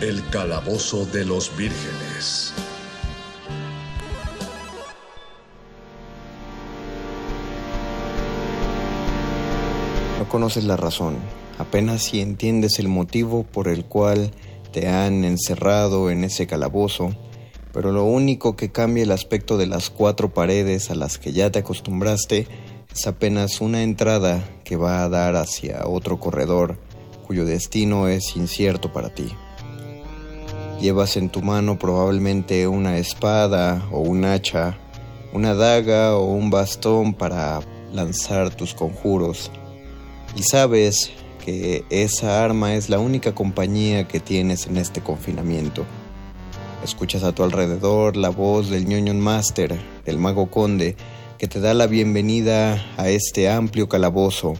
El calabozo de los vírgenes. No conoces la razón, apenas si entiendes el motivo por el cual te han encerrado en ese calabozo, pero lo único que cambia el aspecto de las cuatro paredes a las que ya te acostumbraste es apenas una entrada que va a dar hacia otro corredor cuyo destino es incierto para ti. Llevas en tu mano probablemente una espada o un hacha, una daga o un bastón para lanzar tus conjuros y sabes que esa arma es la única compañía que tienes en este confinamiento. Escuchas a tu alrededor la voz del ñoñon master, del mago conde, que te da la bienvenida a este amplio calabozo,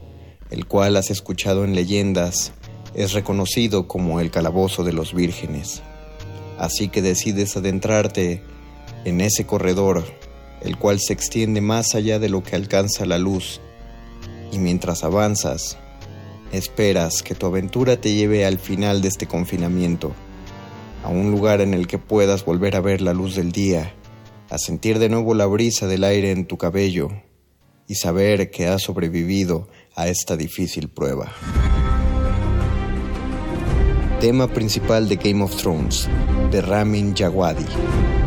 el cual has escuchado en leyendas, es reconocido como el calabozo de los vírgenes. Así que decides adentrarte en ese corredor, el cual se extiende más allá de lo que alcanza la luz, y mientras avanzas, esperas que tu aventura te lleve al final de este confinamiento, a un lugar en el que puedas volver a ver la luz del día, a sentir de nuevo la brisa del aire en tu cabello y saber que has sobrevivido a esta difícil prueba. Tema principal de Game of Thrones, de Ramin Djawadi.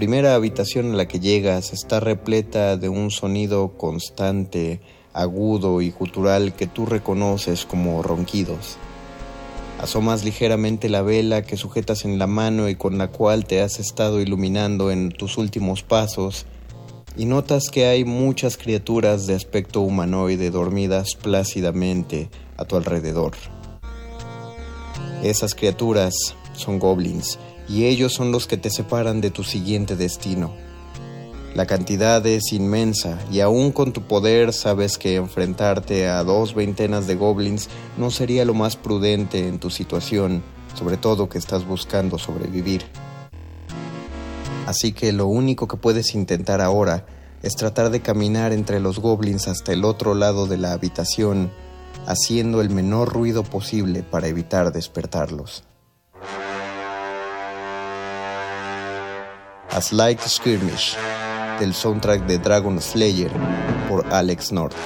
Primera habitación a la que llegas está repleta de un sonido constante, agudo y gutural que tú reconoces como ronquidos. Asomas ligeramente la vela que sujetas en la mano y con la cual te has estado iluminando en tus últimos pasos y notas que hay muchas criaturas de aspecto humanoide dormidas plácidamente a tu alrededor. Esas criaturas son goblins y ellos son los que te separan de tu siguiente destino. La cantidad es inmensa y aún con tu poder sabes que enfrentarte a dos veintenas de goblins no sería lo más prudente en tu situación, sobre todo que estás buscando sobrevivir. Así que lo único que puedes intentar ahora es tratar de caminar entre los goblins hasta el otro lado de la habitación, haciendo el menor ruido posible para evitar despertarlos. A Slight Skirmish del soundtrack de Dragon Slayer por Alex North.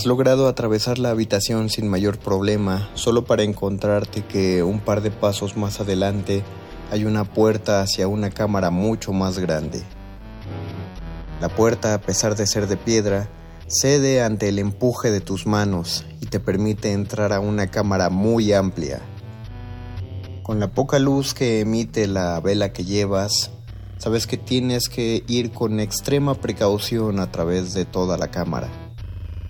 Has logrado atravesar la habitación sin mayor problema, solo para encontrarte que un par de pasos más adelante hay una puerta hacia una cámara mucho más grande. La puerta, a pesar de ser de piedra, cede ante el empuje de tus manos y te permite entrar a una cámara muy amplia. Con la poca luz que emite la vela que llevas, sabes que tienes que ir con extrema precaución a través de toda la cámara.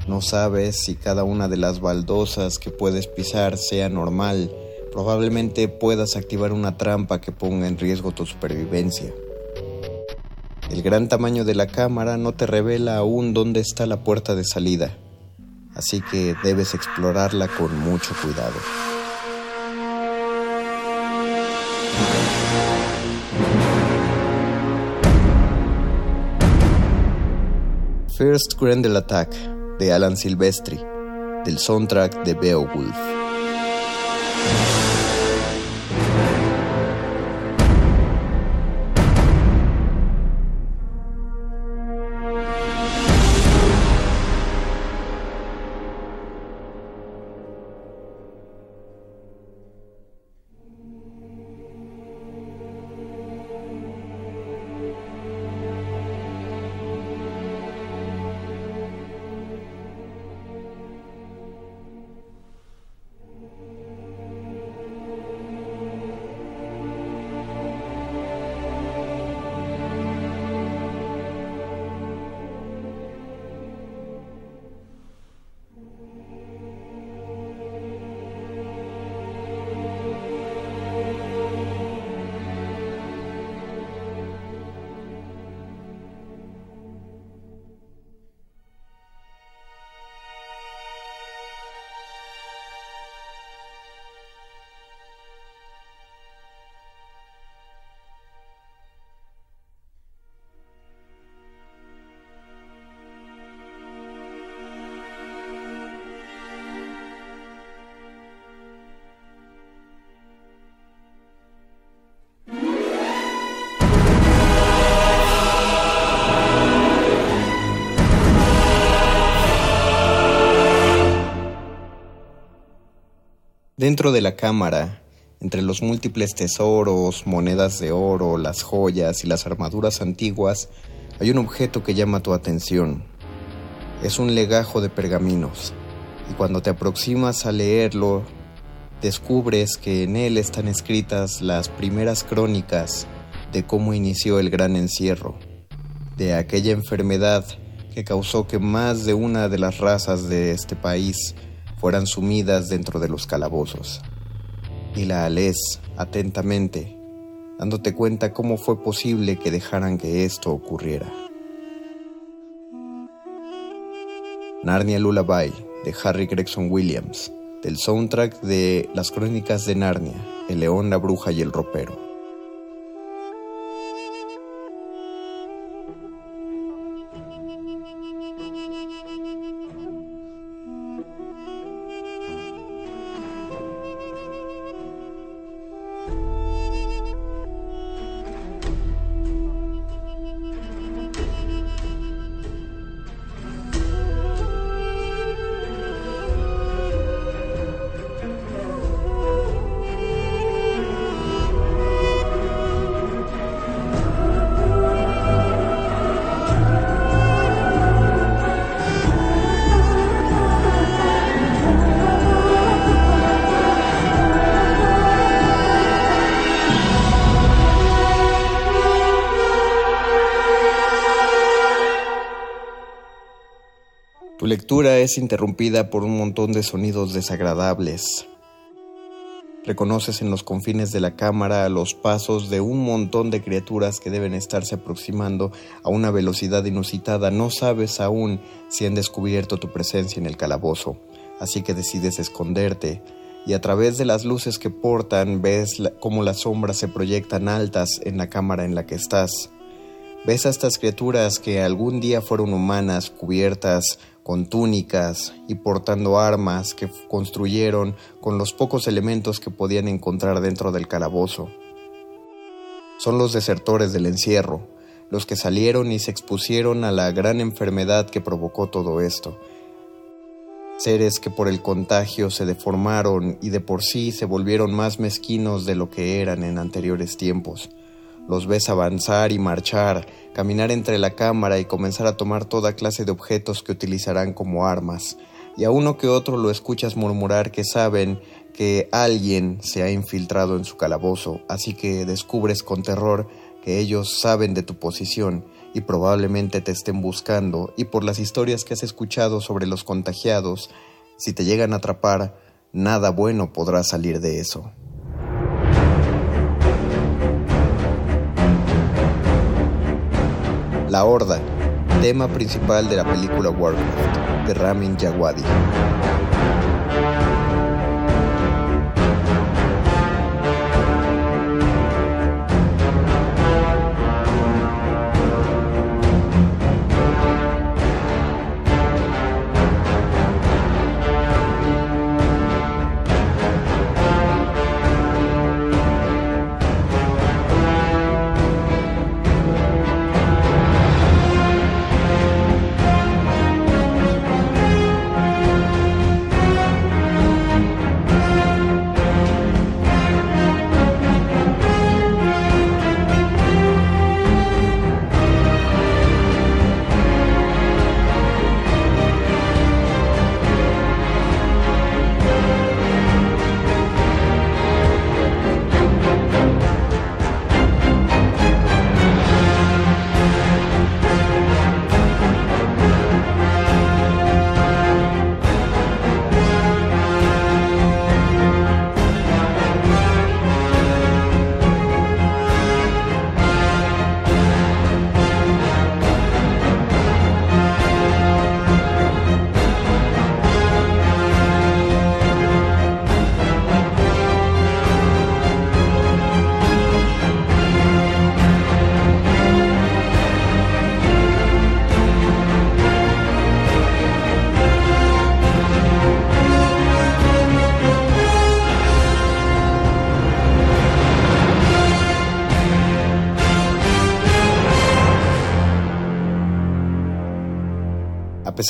No sabes si cada una de las baldosas que puedes pisar sea normal. Probablemente puedas activar una trampa que ponga en riesgo tu supervivencia. El gran tamaño de la cámara no te revela aún dónde está la puerta de salida, así que debes explorarla con mucho cuidado. First Grendel Attack de Alan Silvestri, del soundtrack de Beowulf. Dentro de la cámara, entre los múltiples tesoros, monedas de oro, las joyas y las armaduras antiguas, hay un objeto que llama tu atención. Es un legajo de pergaminos, y cuando te aproximas a leerlo, descubres que en él están escritas las primeras crónicas de cómo inició el gran encierro, de aquella enfermedad que causó que más de una de las razas de este país fueran sumidas dentro de los calabozos. Y la alés atentamente, dándote cuenta cómo fue posible que dejaran que esto ocurriera. Narnia Lullaby de Harry Gregson Williams, del soundtrack de Las Crónicas de Narnia, El León, la Bruja y el Ropero. Interrumpida por un montón de sonidos desagradables. Reconoces en los confines de la cámara los pasos de un montón de criaturas que deben estarse aproximando a una velocidad inusitada. No sabes aún si han descubierto tu presencia en el calabozo, así que decides esconderte y a través de las luces que portan ves cómo las sombras se proyectan altas en la cámara en la que estás. Ves a estas criaturas que algún día fueron humanas, cubiertas con túnicas y portando armas que construyeron con los pocos elementos que podían encontrar dentro del calabozo. Son los desertores del encierro, los que salieron y se expusieron a la gran enfermedad que provocó todo esto. Seres que por el contagio se deformaron y de por sí se volvieron más mezquinos de lo que eran en anteriores tiempos los ves avanzar y marchar, caminar entre la cámara y comenzar a tomar toda clase de objetos que utilizarán como armas. Y a uno que otro lo escuchas murmurar que saben que alguien se ha infiltrado en su calabozo, así que descubres con terror que ellos saben de tu posición y probablemente te estén buscando y por las historias que has escuchado sobre los contagiados, si te llegan a atrapar, nada bueno podrá salir de eso. La Horda, tema principal de la película Warcraft, de Ramin Djawadi.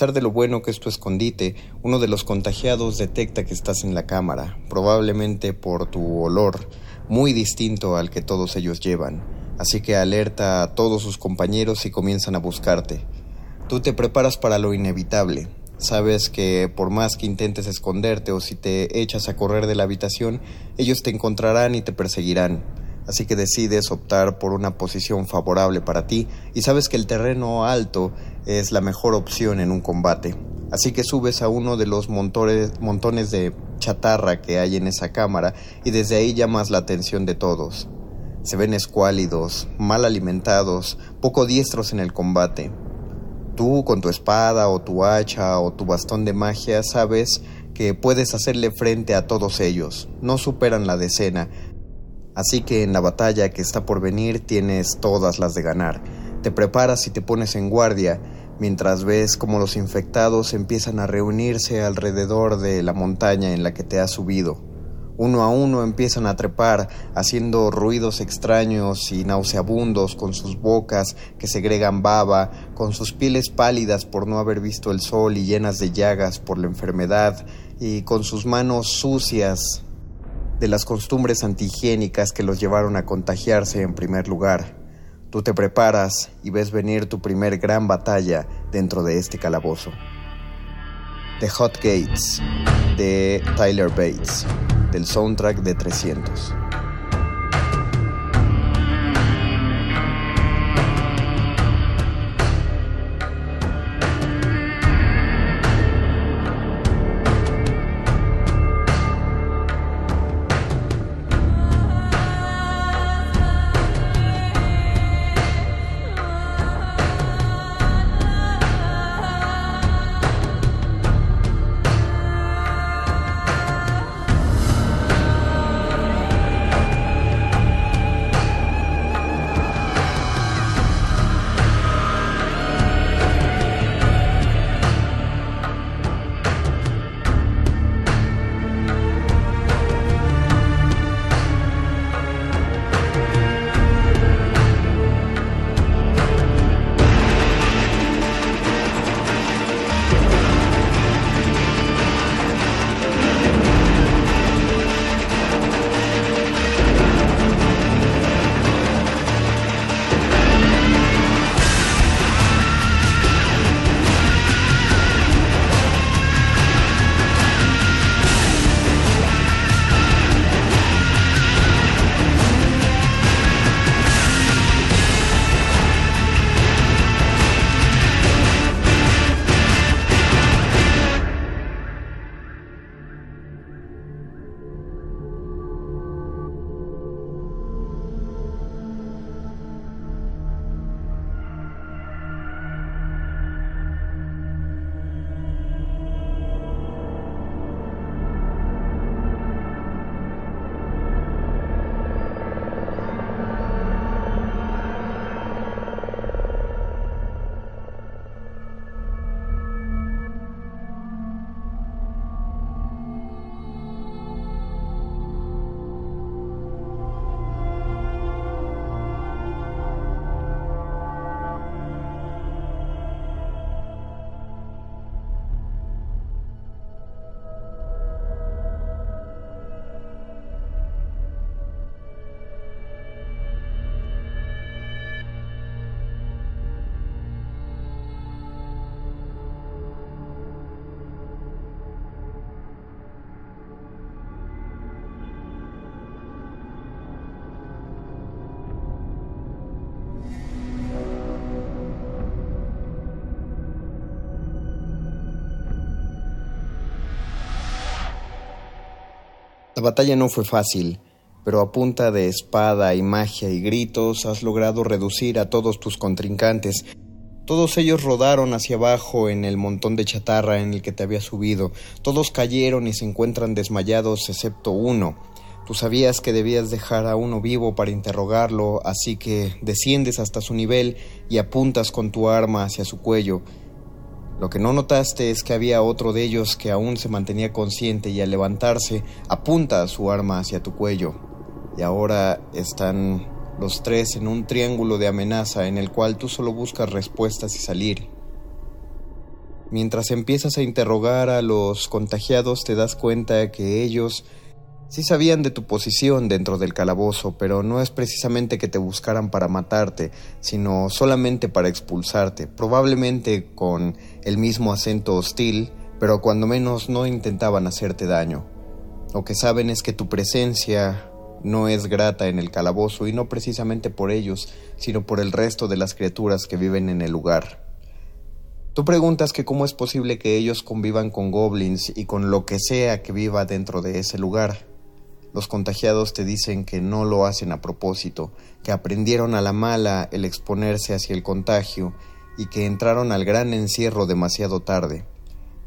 Pesar de lo bueno que es tu escondite, uno de los contagiados detecta que estás en la cámara, probablemente por tu olor, muy distinto al que todos ellos llevan. Así que alerta a todos sus compañeros y comienzan a buscarte. Tú te preparas para lo inevitable. Sabes que por más que intentes esconderte o si te echas a correr de la habitación, ellos te encontrarán y te perseguirán así que decides optar por una posición favorable para ti y sabes que el terreno alto es la mejor opción en un combate. Así que subes a uno de los montones de chatarra que hay en esa cámara y desde ahí llamas la atención de todos. Se ven escuálidos, mal alimentados, poco diestros en el combate. Tú con tu espada o tu hacha o tu bastón de magia sabes que puedes hacerle frente a todos ellos. No superan la decena, Así que en la batalla que está por venir tienes todas las de ganar. Te preparas y te pones en guardia mientras ves cómo los infectados empiezan a reunirse alrededor de la montaña en la que te has subido. Uno a uno empiezan a trepar, haciendo ruidos extraños y nauseabundos con sus bocas que segregan baba, con sus pieles pálidas por no haber visto el sol y llenas de llagas por la enfermedad, y con sus manos sucias de las costumbres antihigiénicas que los llevaron a contagiarse en primer lugar. Tú te preparas y ves venir tu primer gran batalla dentro de este calabozo. The Hot Gates de Tyler Bates, del soundtrack de 300. La batalla no fue fácil, pero a punta de espada y magia y gritos has logrado reducir a todos tus contrincantes. Todos ellos rodaron hacia abajo en el montón de chatarra en el que te había subido. Todos cayeron y se encuentran desmayados excepto uno. Tú sabías que debías dejar a uno vivo para interrogarlo, así que desciendes hasta su nivel y apuntas con tu arma hacia su cuello. Lo que no notaste es que había otro de ellos que aún se mantenía consciente y al levantarse apunta su arma hacia tu cuello. Y ahora están los tres en un triángulo de amenaza en el cual tú solo buscas respuestas y salir. Mientras empiezas a interrogar a los contagiados te das cuenta que ellos sí sabían de tu posición dentro del calabozo, pero no es precisamente que te buscaran para matarte, sino solamente para expulsarte, probablemente con el mismo acento hostil, pero cuando menos no intentaban hacerte daño. Lo que saben es que tu presencia no es grata en el calabozo y no precisamente por ellos, sino por el resto de las criaturas que viven en el lugar. Tú preguntas que cómo es posible que ellos convivan con goblins y con lo que sea que viva dentro de ese lugar. Los contagiados te dicen que no lo hacen a propósito, que aprendieron a la mala el exponerse hacia el contagio y que entraron al gran encierro demasiado tarde.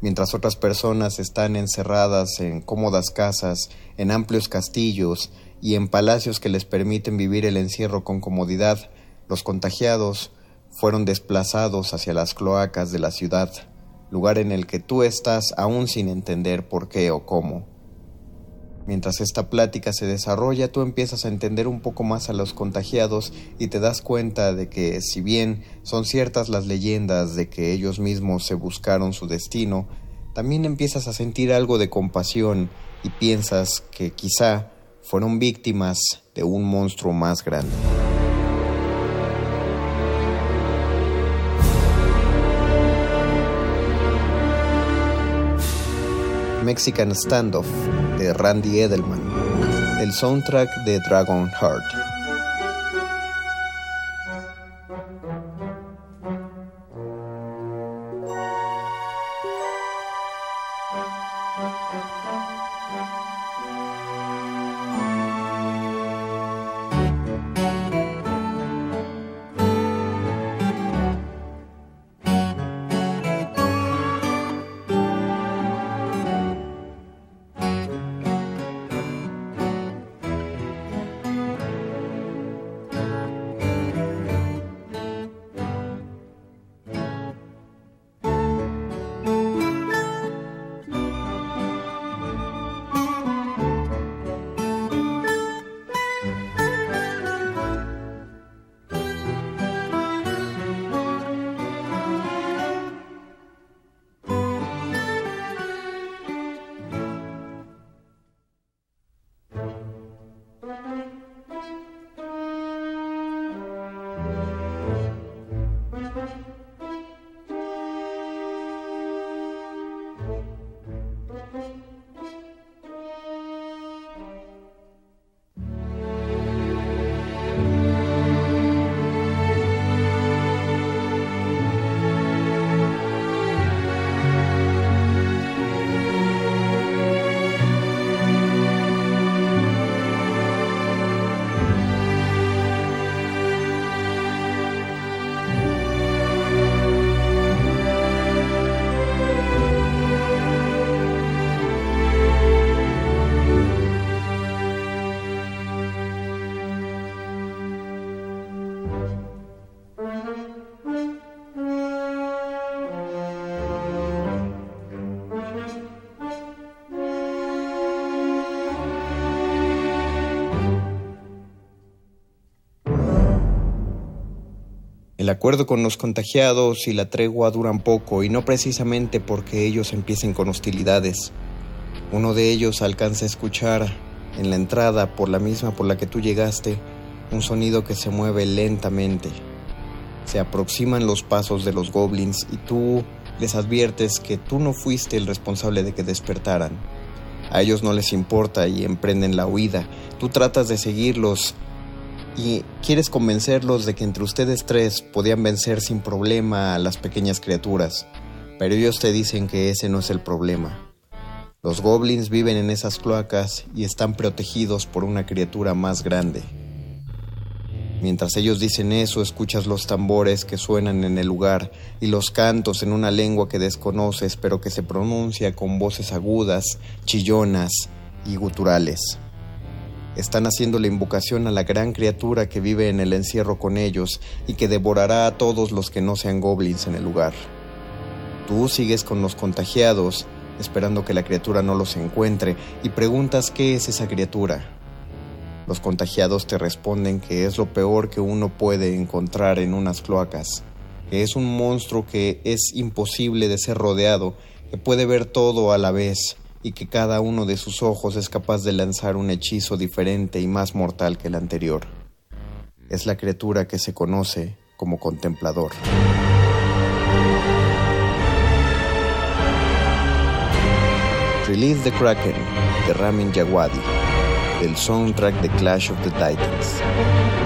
Mientras otras personas están encerradas en cómodas casas, en amplios castillos y en palacios que les permiten vivir el encierro con comodidad, los contagiados fueron desplazados hacia las cloacas de la ciudad, lugar en el que tú estás aún sin entender por qué o cómo. Mientras esta plática se desarrolla, tú empiezas a entender un poco más a los contagiados y te das cuenta de que, si bien son ciertas las leyendas de que ellos mismos se buscaron su destino, también empiezas a sentir algo de compasión y piensas que quizá fueron víctimas de un monstruo más grande. Mexican Standoff de Randy Edelman, del soundtrack de Dragon Heart. El acuerdo con los contagiados y la tregua duran poco y no precisamente porque ellos empiecen con hostilidades. Uno de ellos alcanza a escuchar en la entrada por la misma por la que tú llegaste un sonido que se mueve lentamente. Se aproximan los pasos de los goblins y tú les adviertes que tú no fuiste el responsable de que despertaran. A ellos no les importa y emprenden la huida. Tú tratas de seguirlos y quieres convencerlos de que entre ustedes tres podían vencer sin problema a las pequeñas criaturas, pero ellos te dicen que ese no es el problema. Los goblins viven en esas cloacas y están protegidos por una criatura más grande. Mientras ellos dicen eso, escuchas los tambores que suenan en el lugar y los cantos en una lengua que desconoces pero que se pronuncia con voces agudas, chillonas y guturales. Están haciendo la invocación a la gran criatura que vive en el encierro con ellos y que devorará a todos los que no sean goblins en el lugar. Tú sigues con los contagiados, esperando que la criatura no los encuentre, y preguntas qué es esa criatura. Los contagiados te responden que es lo peor que uno puede encontrar en unas cloacas. que es un monstruo que es imposible de ser rodeado, que puede ver todo a la vez y que cada uno de sus ojos es capaz de lanzar un hechizo diferente y más mortal que el anterior. Es la criatura que se conoce como contemplador. Release the Kraken de Ramin Djawadi, del soundtrack de Clash of the Titans.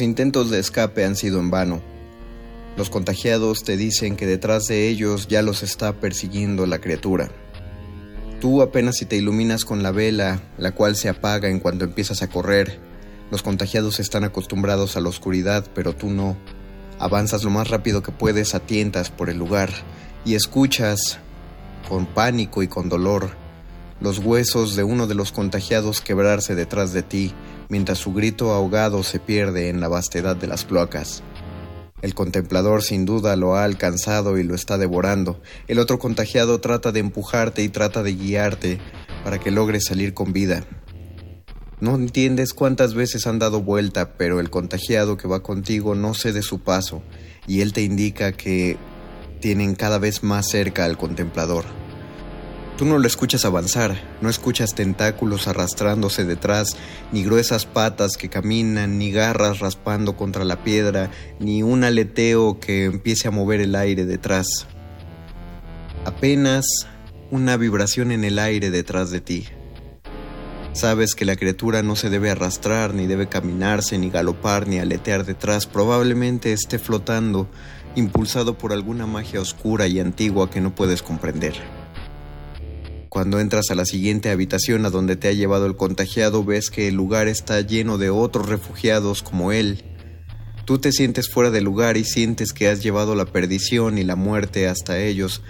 Intentos de escape han sido en vano. Los contagiados te dicen que detrás de ellos ya los está persiguiendo la criatura. Tú apenas si te iluminas con la vela, la cual se apaga en cuanto empiezas a correr. Los contagiados están acostumbrados a la oscuridad, pero tú no. Avanzas lo más rápido que puedes a tientas por el lugar y escuchas, con pánico y con dolor, los huesos de uno de los contagiados quebrarse detrás de ti, mientras su grito ahogado se pierde en la vastedad de las cloacas. El contemplador sin duda lo ha alcanzado y lo está devorando. El otro contagiado trata de empujarte y trata de guiarte para que logres salir con vida. No entiendes cuántas veces han dado vuelta, pero el contagiado que va contigo no cede su paso y él te indica que tienen cada vez más cerca al contemplador. Tú no lo escuchas avanzar, no escuchas tentáculos arrastrándose detrás, ni gruesas patas que caminan, ni garras raspando contra la piedra, ni un aleteo que empiece a mover el aire detrás. Apenas una vibración en el aire detrás de ti. Sabes que la criatura no se debe arrastrar, ni debe caminarse, ni galopar, ni aletear detrás. Probablemente esté flotando, impulsado por alguna magia oscura y antigua que no puedes comprender. Cuando entras a la siguiente habitación a donde te ha llevado el contagiado, ves que el lugar está lleno de otros refugiados como él. Tú te sientes fuera de lugar y sientes que has llevado la perdición y la muerte hasta ellos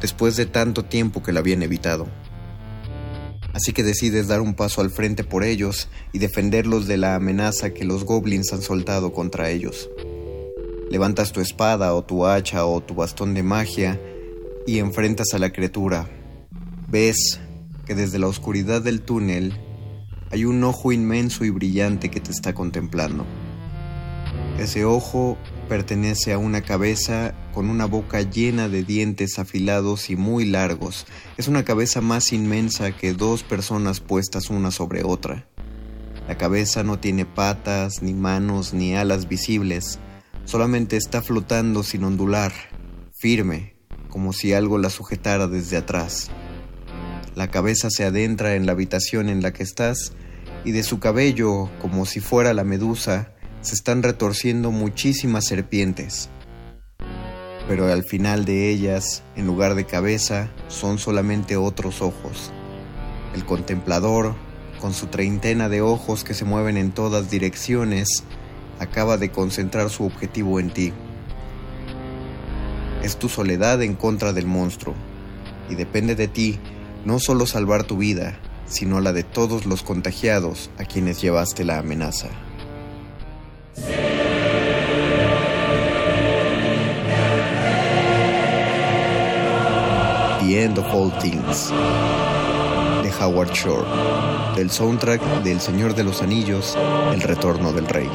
después de tanto tiempo que la habían evitado. Así que decides dar un paso al frente por ellos y defenderlos de la amenaza que los goblins han soltado contra ellos. Levantas tu espada o tu hacha o tu bastón de magia y enfrentas a la criatura, Ves que desde la oscuridad del túnel hay un ojo inmenso y brillante que te está contemplando. Ese ojo pertenece a una cabeza con una boca llena de dientes afilados y muy largos. Es una cabeza más inmensa que dos personas puestas una sobre otra. La cabeza no tiene patas, ni manos, ni alas visibles, solamente está flotando sin ondular, firme, como si algo la sujetara desde atrás. La cabeza se adentra en la habitación en la que estás y de su cabello, como si fuera la medusa, se están retorciendo muchísimas serpientes. Pero al final de ellas, en lugar de cabeza, son solamente otros ojos. El contemplador, con su treintena de ojos que se mueven en todas direcciones, acaba de concentrar su objetivo en ti. Es tu soledad en contra del monstruo, y depende de ti no solo salvar tu vida, sino la de todos los contagiados a quienes llevaste la amenaza. The End of All Things de Howard Shore, del soundtrack del Señor de los Anillos, El Retorno del Rey.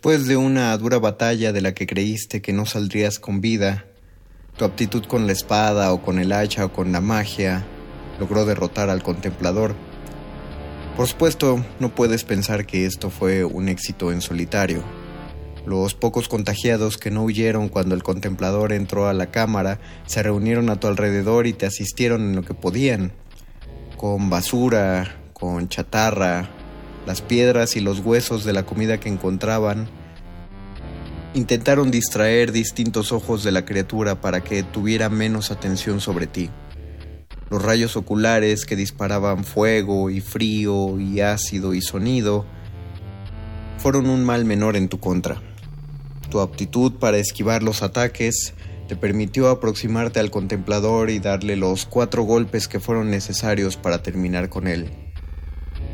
Después de una dura batalla de la que creíste que no saldrías con vida, tu aptitud con la espada o con el hacha o con la magia logró derrotar al contemplador. Por supuesto, no puedes pensar que esto fue un éxito en solitario. Los pocos contagiados que no huyeron cuando el contemplador entró a la cámara se reunieron a tu alrededor y te asistieron en lo que podían, con basura, con chatarra, las piedras y los huesos de la comida que encontraban, intentaron distraer distintos ojos de la criatura para que tuviera menos atención sobre ti. Los rayos oculares que disparaban fuego y frío y ácido y sonido fueron un mal menor en tu contra. Tu aptitud para esquivar los ataques te permitió aproximarte al contemplador y darle los cuatro golpes que fueron necesarios para terminar con él.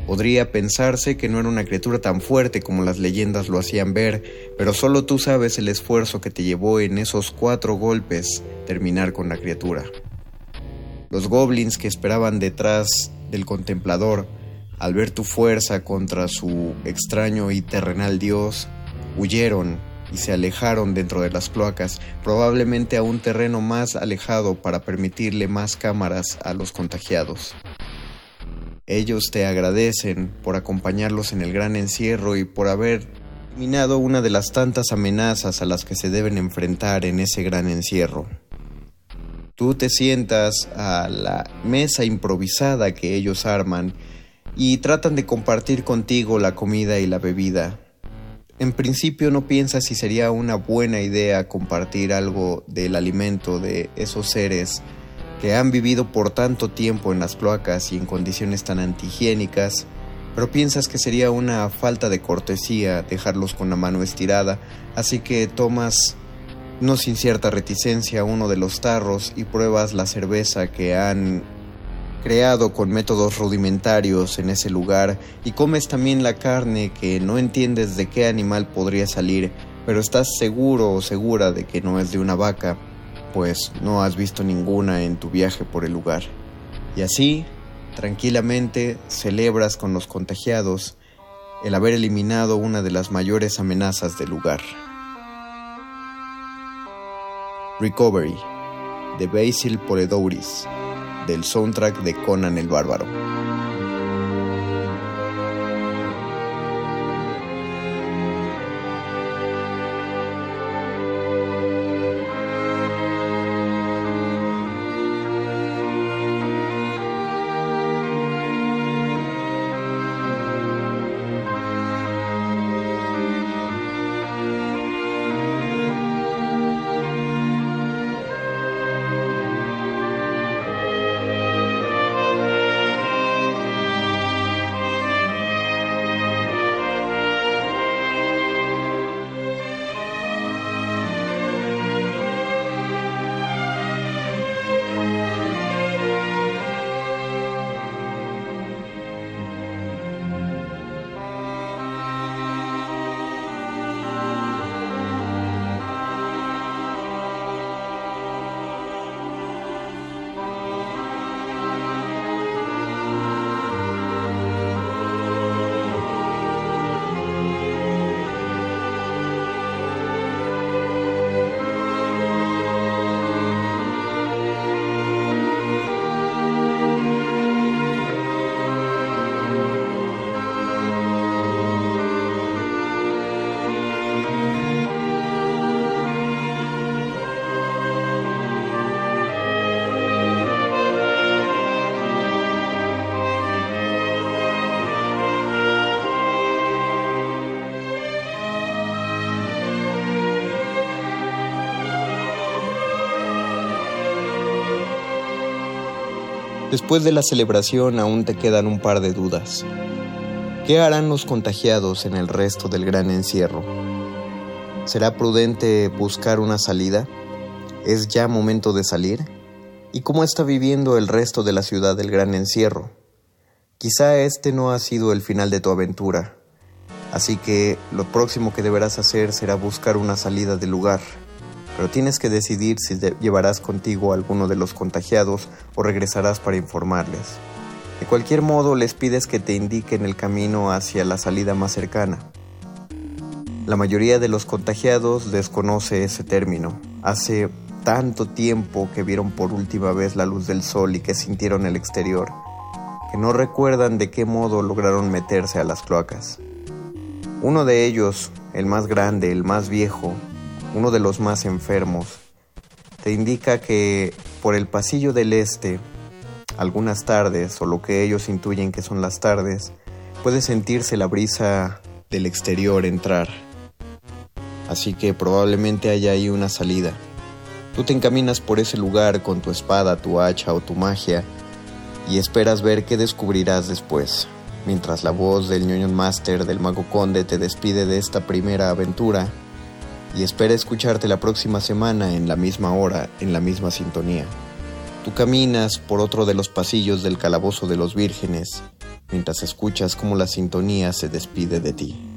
Podría pensarse que no era una criatura tan fuerte como las leyendas lo hacían ver, pero solo tú sabes el esfuerzo que te llevó en esos cuatro golpes terminar con la criatura. Los goblins que esperaban detrás del contemplador, al ver tu fuerza contra su extraño y terrenal dios, huyeron y se alejaron dentro de las cloacas, probablemente a un terreno más alejado para permitirle más cámaras a los contagiados. Ellos te agradecen por acompañarlos en el gran encierro y por haber eliminado una de las tantas amenazas a las que se deben enfrentar en ese gran encierro. Tú te sientas a la mesa improvisada que ellos arman y tratan de compartir contigo la comida y la bebida. En principio no piensas si sería una buena idea compartir algo del alimento de esos seres que han vivido por tanto tiempo en las cloacas y en condiciones tan antihigiénicas, pero piensas que sería una falta de cortesía dejarlos con la mano estirada, así que tomas, no sin cierta reticencia, uno de los tarros y pruebas la cerveza que han creado con métodos rudimentarios en ese lugar y comes también la carne que no entiendes de qué animal podría salir, pero estás seguro o segura de que no es de una vaca pues no has visto ninguna en tu viaje por el lugar. Y así, tranquilamente, celebras con los contagiados el haber eliminado una de las mayores amenazas del lugar. Recovery, de Basil Poledouris, del soundtrack de Conan el Bárbaro. Después de la celebración aún te quedan un par de dudas. ¿Qué harán los contagiados en el resto del gran encierro? ¿Será prudente buscar una salida? ¿Es ya momento de salir? ¿Y cómo está viviendo el resto de la ciudad del gran encierro? Quizá este no ha sido el final de tu aventura, así que lo próximo que deberás hacer será buscar una salida del lugar pero tienes que decidir si llevarás contigo a alguno de los contagiados o regresarás para informarles. De cualquier modo, les pides que te indiquen el camino hacia la salida más cercana. La mayoría de los contagiados desconoce ese término. Hace tanto tiempo que vieron por última vez la luz del sol y que sintieron el exterior, que no recuerdan de qué modo lograron meterse a las cloacas. Uno de ellos, el más grande, el más viejo, uno de los más enfermos, te indica que por el pasillo del este, algunas tardes, o lo que ellos intuyen que son las tardes, puede sentirse la brisa del exterior entrar. Así que probablemente haya ahí una salida. Tú te encaminas por ese lugar con tu espada, tu hacha o tu magia y esperas ver qué descubrirás después, mientras la voz del ñoño master del mago conde te despide de esta primera aventura y espera escucharte la próxima semana en la misma hora, en la misma sintonía. Tú caminas por otro de los pasillos del calabozo de los vírgenes, mientras escuchas cómo la sintonía se despide de ti.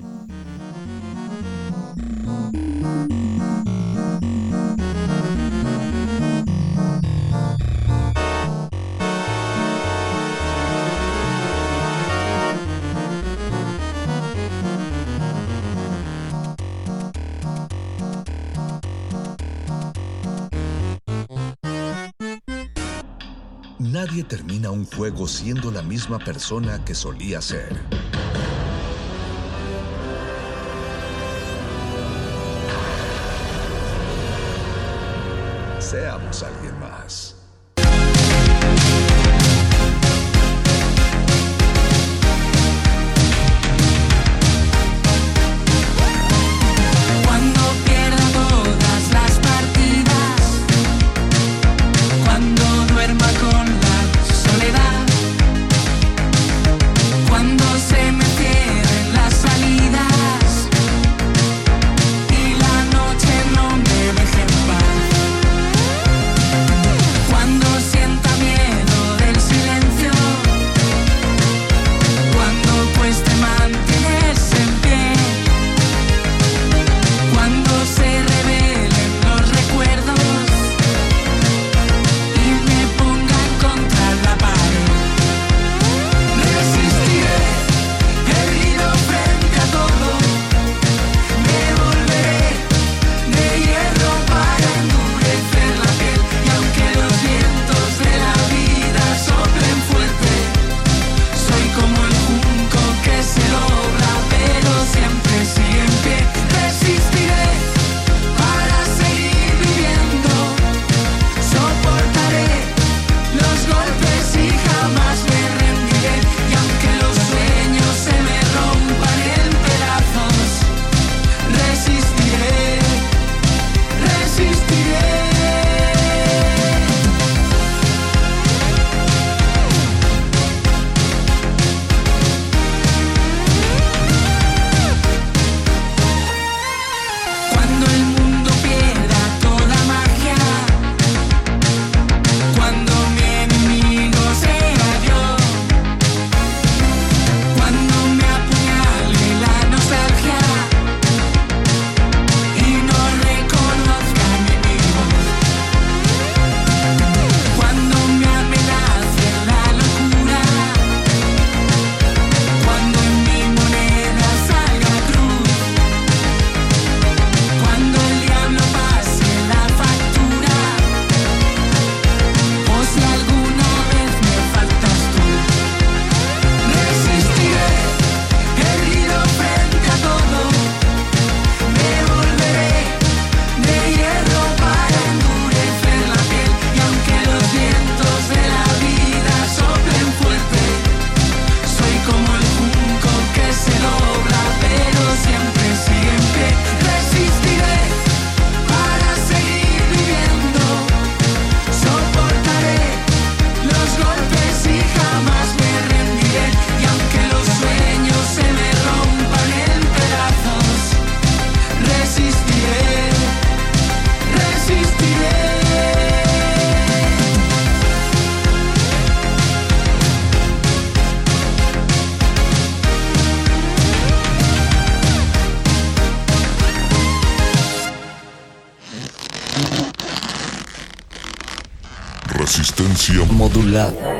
Termina un juego siendo la misma persona que solía ser. Resistencia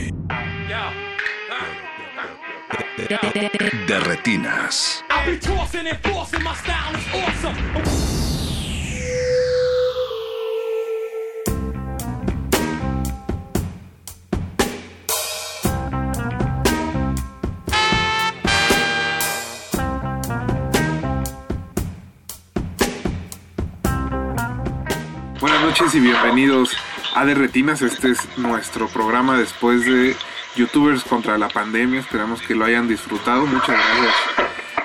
De retinas. Buenas noches y bienvenidos a De Retinas. Este es nuestro programa después de YouTubers contra la pandemia. Esperamos que lo hayan disfrutado. Muchas gracias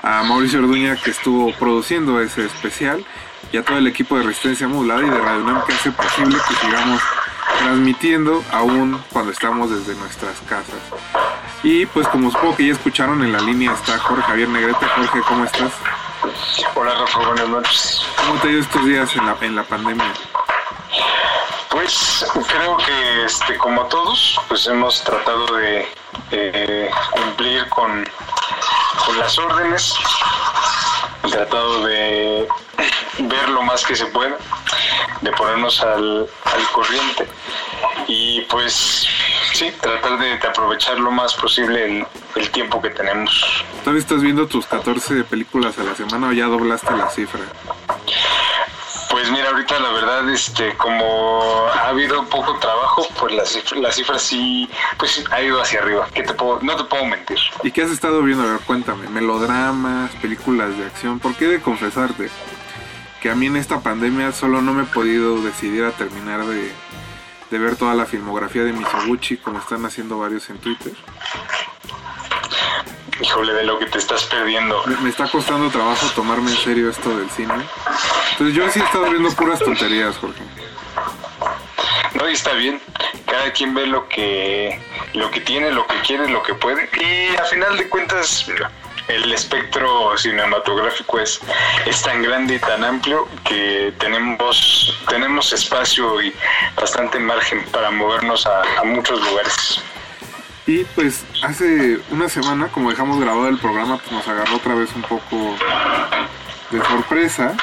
a Mauricio Orduña que estuvo produciendo ese especial y a todo el equipo de Resistencia Modulada y de Radio UNAM que hace posible que sigamos transmitiendo aún cuando estamos desde nuestras casas. Y pues como supongo que ya escucharon en la línea está Jorge Javier Negrete. Jorge, ¿cómo estás? Hola Rafa, buenas noches. ¿Cómo te ha ido estos días en la, en la pandemia? Pues creo que este, como todos, pues hemos tratado de eh, cumplir con, con las órdenes, tratado de ver lo más que se pueda, de ponernos al, al corriente y pues sí, tratar de, aprovechar lo más posible el, el tiempo que tenemos. ¿Todavía estás viendo tus 14 películas a la semana o ya doblaste la cifra? Pues mira, ahorita la verdad, este, como ha habido poco trabajo, pues la cifra, la cifra sí, pues ha ido hacia arriba. ¿Qué te puedo, no te puedo mentir. ¿Y qué has estado viendo? A ver, cuéntame. Melodramas, películas de acción. ¿Por qué de confesarte? Que a mí en esta pandemia solo no me he podido decidir a terminar de, de ver toda la filmografía de Mizoguchi, como están haciendo varios en Twitter. Híjole, de lo que te estás perdiendo. Me, me está costando trabajo tomarme en serio esto del cine. Entonces yo sí he estado viendo puras tonterías, Jorge. No, y está bien. Cada quien ve lo que, lo que tiene, lo que quiere, lo que puede. Y a final de cuentas, el espectro cinematográfico es, es tan grande y tan amplio que tenemos, tenemos espacio y bastante margen para movernos a, a muchos lugares. Y pues hace una semana, como dejamos grabado el programa, pues nos agarró otra vez un poco de sorpresa.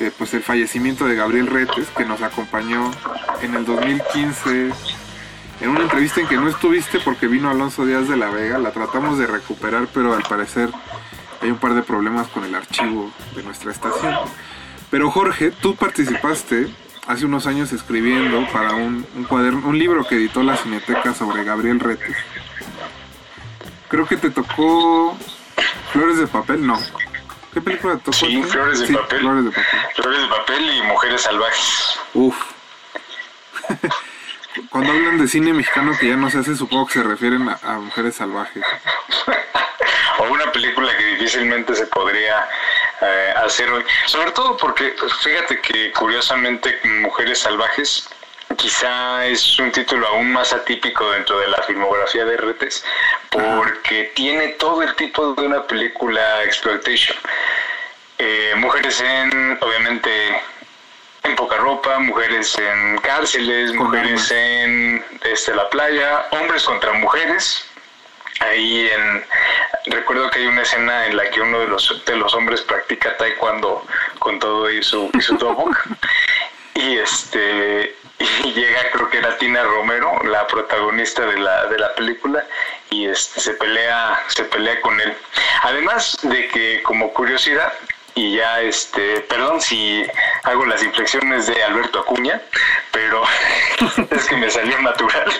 Eh, pues el fallecimiento de Gabriel Retes, que nos acompañó en el 2015 en una entrevista en que no estuviste porque vino Alonso Díaz de la Vega. La tratamos de recuperar, pero al parecer hay un par de problemas con el archivo de nuestra estación. Pero Jorge, tú participaste hace unos años escribiendo para un, un cuaderno, un libro que editó la Cineteca sobre Gabriel Retes. Creo que te tocó Flores de Papel, no. ¿Qué película tocó? Sí, ti? Flores de Sí, Papel. Flores de Papel. Flores de papel y mujeres salvajes. Uf. Cuando hablan de cine mexicano que ya no se hace, supongo que se refieren a, a mujeres salvajes. o una película que difícilmente se podría eh, hacer hoy. Sobre todo porque, pues, fíjate que curiosamente Mujeres Salvajes quizá es un título aún más atípico dentro de la filmografía de Retes porque tiene todo el tipo de una película exploitation. Eh, mujeres en, obviamente, en poca ropa, mujeres en cárceles, mujeres en este, la playa, hombres contra mujeres, ahí en recuerdo que hay una escena en la que uno de los de los hombres practica taekwondo con todo y su y su dobok y este y llega creo que era Tina Romero la protagonista de la de la película y este se pelea se pelea con él además de que como curiosidad y ya este perdón si hago las inflexiones de Alberto Acuña pero es que me salió natural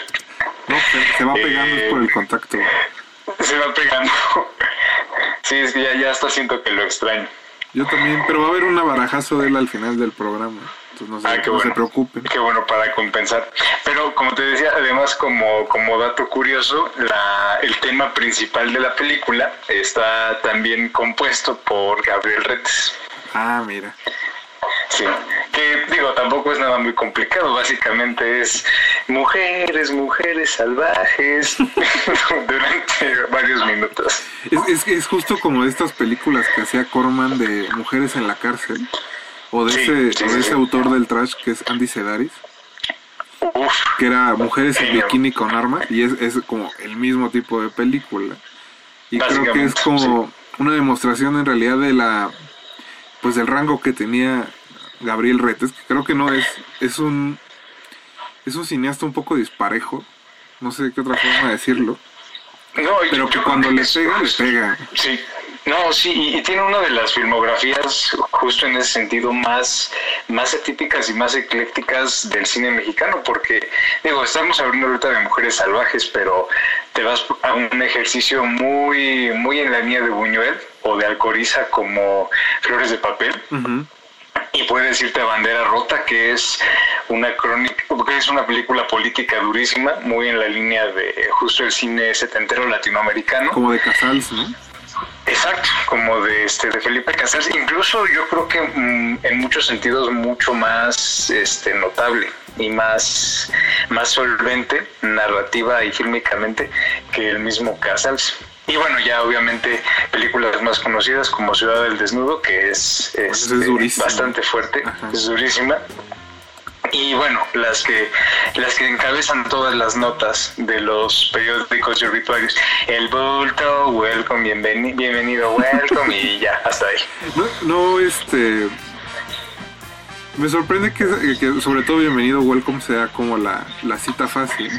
No, se, se va pegando Eh, por el contacto. se va pegando. Sí, es que ya, ya hasta siento que lo extraño. Yo también, pero va a haber un barajazo de él al final del programa. Entonces no se, Ah, qué no se bueno. preocupen. Qué bueno para compensar. Pero como te decía, además como, como dato curioso, la, el tema principal de la película está también compuesto por Gabriel Retes. Ah, mira. Sí, que digo, tampoco es nada muy complicado, básicamente es mujeres, mujeres salvajes durante varios minutos. Es, es, es justo como estas películas que hacía Corman de mujeres en la cárcel, o de Sí, ese, sí, o de ese autor del trash que es Andy Sedaris, Uf, que era mujeres en bikini con armas, y es, es como el mismo tipo de película. Y creo que es como una demostración en realidad de la pues del rango que tenía Gabriel Retes, que creo que no es, es un es un cineasta un poco disparejo, no sé qué otra forma de decirlo, no, pero que cuando le pega, le pega. Sí, no, sí, y, tiene una de las filmografías justo en ese sentido más, más atípicas y más eclécticas del cine mexicano, porque, digo, estamos hablando ahorita de mujeres salvajes, pero te vas a un ejercicio muy, muy en la línea de Buñuel o de Alcoriza como Flores de Papel, y puedes irte a Bandera Rota, que es una crónica, que es una película política durísima, muy en la línea de justo el cine setentero latinoamericano. Como de Casals, ¿no? Exacto, como de este de Felipe Casals, incluso yo creo que mm, en muchos sentidos mucho más este notable y más más solvente narrativa y fílmicamente que el mismo Casals. Y bueno, ya obviamente películas más conocidas como Ciudad del Desnudo, que es, Pues es este, bastante fuerte, Ajá. es durísima. Y bueno, las que las que encabezan todas las notas de los periódicos y obituarios. El bulto, welcome, bienveni- bienvenido, welcome, y ya, hasta ahí. No, no, este. Me sorprende que, que sobre todo Bienvenido Welcome sea como la, la cita fácil.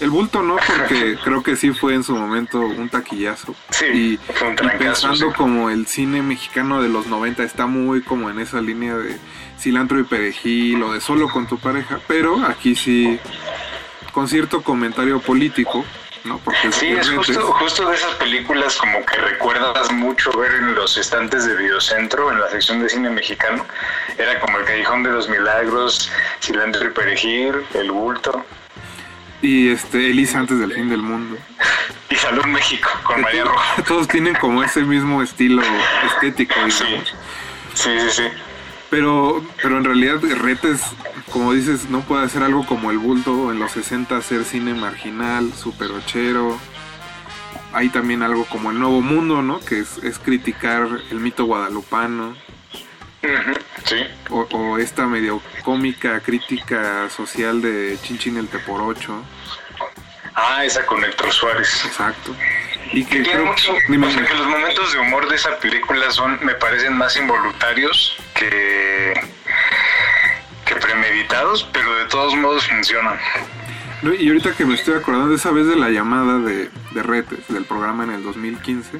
El bulto no, porque creo que sí fue en su momento un taquillazo. Sí, y, fue un y pensando sí. como el cine mexicano de los 90 está muy como en esa línea de cilantro y perejil o de solo con tu pareja, pero aquí sí con cierto comentario político, ¿no? Porque Sí, es justo, justo de esas películas como que recuerdas mucho ver en los estantes de Videocentro, en la sección de cine mexicano. Era como El Callejón de los Milagros, Cilantro y Perejil, El Bulto y este Elisa antes del fin del mundo. y Salud México con María Roja. Todos tienen como ese mismo estilo estético, sí, sí, sí. Pero, pero en realidad Retes, como dices, no puede hacer algo como el bulto en los 60, hacer cine marginal, super ochero. Hay también algo como el Nuevo Mundo, ¿no? Que es, es criticar el mito guadalupano. Sí. O, o esta medio cómica crítica social de Chinchín el Teporocho. Ah, esa con Héctor Suárez. Exacto. Y Que que tiene creo mucho, dime, o sea, dime. que los momentos de humor de esa película son, me parecen más involuntarios que, que premeditados, pero de todos modos funcionan. Y ahorita que me estoy acordando esa vez de la llamada de, de Retes, del programa en el 2015,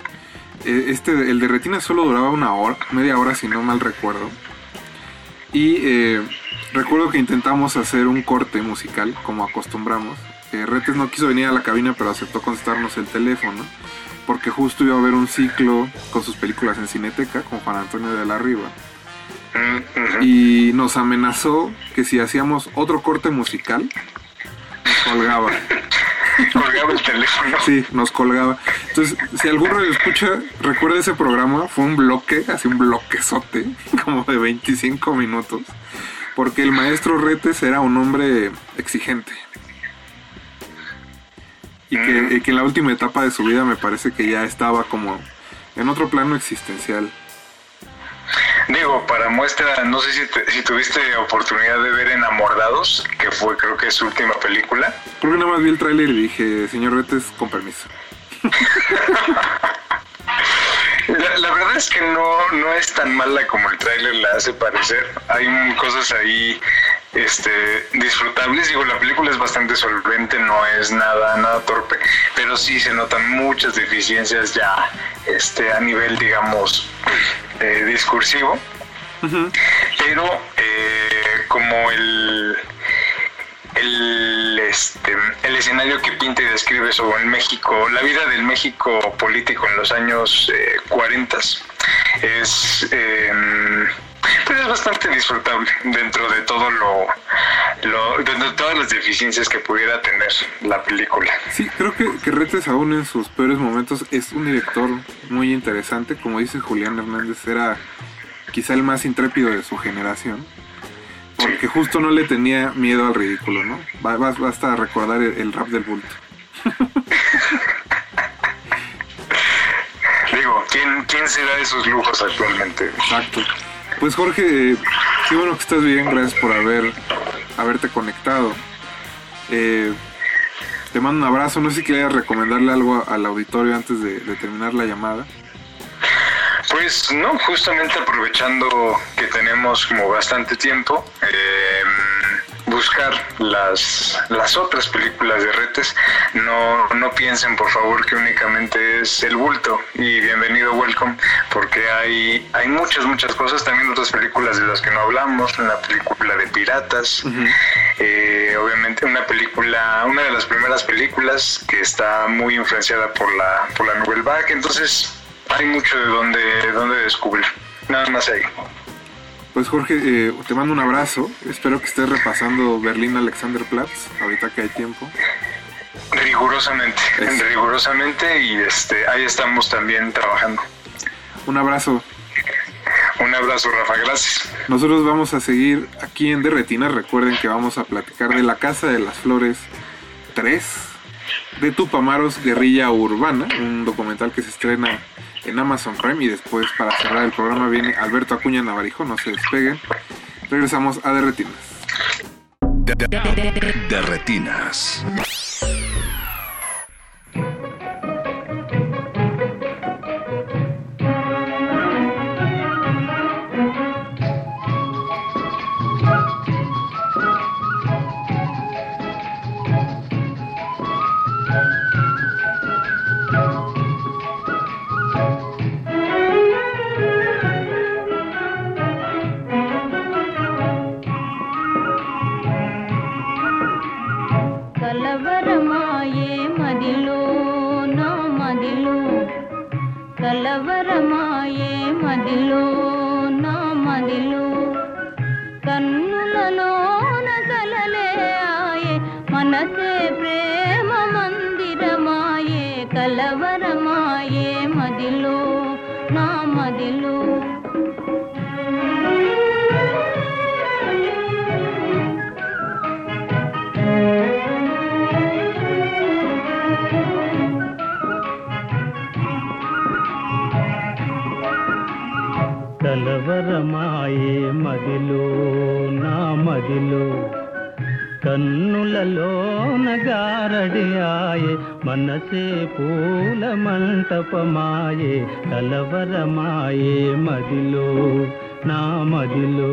eh, este, el de Retina solo duraba una hora, media hora si no mal recuerdo. Y eh, recuerdo que intentamos hacer un corte musical, como acostumbramos. Eh, Retes no quiso venir a la cabina, pero aceptó contestarnos el teléfono, porque justo iba a haber un ciclo con sus películas en Cineteca, con Juan Antonio de la Riva. Y nos amenazó que si hacíamos otro corte musical, nos colgaba. Colgaba el teléfono. Sí, nos colgaba. Entonces, si algún radio escucha, recuerda ese programa, fue un bloque, así un bloquezote, como de 25 minutos, porque el maestro Retes era un hombre exigente. Y que, y que en la última etapa de su vida me parece que ya estaba como en otro plano existencial. Digo, para muestra, no sé si, te- si tuviste oportunidad de ver Enamorados, que fue creo que su última película. Creo que nada más vi el tráiler y dije, señor Retes, con permiso. La, la verdad es que no, no es tan mala como el tráiler la hace parecer. Hay cosas ahí este, disfrutables. Digo, la película es bastante solvente, no es nada, nada torpe, pero sí se notan muchas deficiencias ya este, a nivel, digamos, eh, discursivo. Pero eh, como el, el, este, el escenario que pinta y describe sobre el México, la vida del México político en los años eh, 40 es, eh, pues es bastante disfrutable dentro de todo lo, dentro de todas las deficiencias que pudiera tener la película. Sí, creo que, que Retes aún en sus peores momentos es un director muy interesante. Como dice Julián Hernández, era quizá el más intrépido de su generación. Porque justo no le tenía miedo al ridículo, ¿no? Ba- ba- Basta recordar el, rap del bulto. Digo, ¿quién, ¿quién se da esos lujos actualmente? Exacto. Pues Jorge, qué bueno que estás bien, gracias por haber haberte conectado. Eh, te mando un abrazo, no sé si querías recomendarle algo al auditorio antes de, de terminar la llamada. Pues no, justamente aprovechando que tenemos como bastante tiempo, eh, buscar las, las otras películas de Retes. No, no piensen por favor que únicamente es el bulto y bienvenido, welcome, porque hay, hay muchas, muchas cosas, también otras películas de las que no hablamos, una película de piratas, eh, obviamente una película, una de las primeras películas que está muy influenciada por la, por la Nouvelle Vague, entonces hay mucho de donde, de donde descubrir. Nada más ahí. Pues Jorge, eh, te mando un abrazo, espero que estés repasando Berlín Alexanderplatz, ahorita que hay tiempo. Rigurosamente, Eso. rigurosamente y este ahí estamos también trabajando. Un abrazo. Un abrazo, Rafa, gracias. Nosotros vamos a seguir aquí en Derretinas. Recuerden que vamos a platicar de La Casa de las Flores 3 de Tupamaros Guerrilla Urbana, un documental que se estrena en Amazon Prime. Y después, para cerrar el programa, viene Alberto Acuña Navarijo. No se despeguen. Regresamos a Derretinas. De. కన్నులలో నగారడి మనసే పూల మంటపమాయే కలవరమాయే మదిలో నా మదిలో.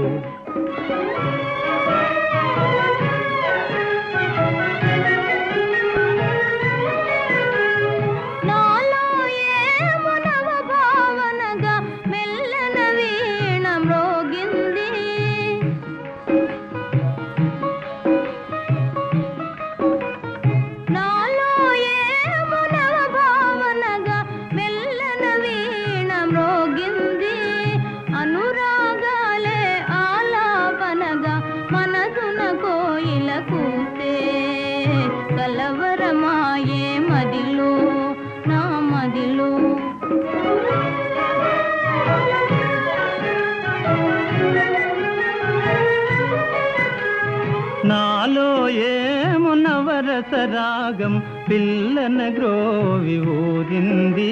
పిల్లన గ్రోవి ఊరింది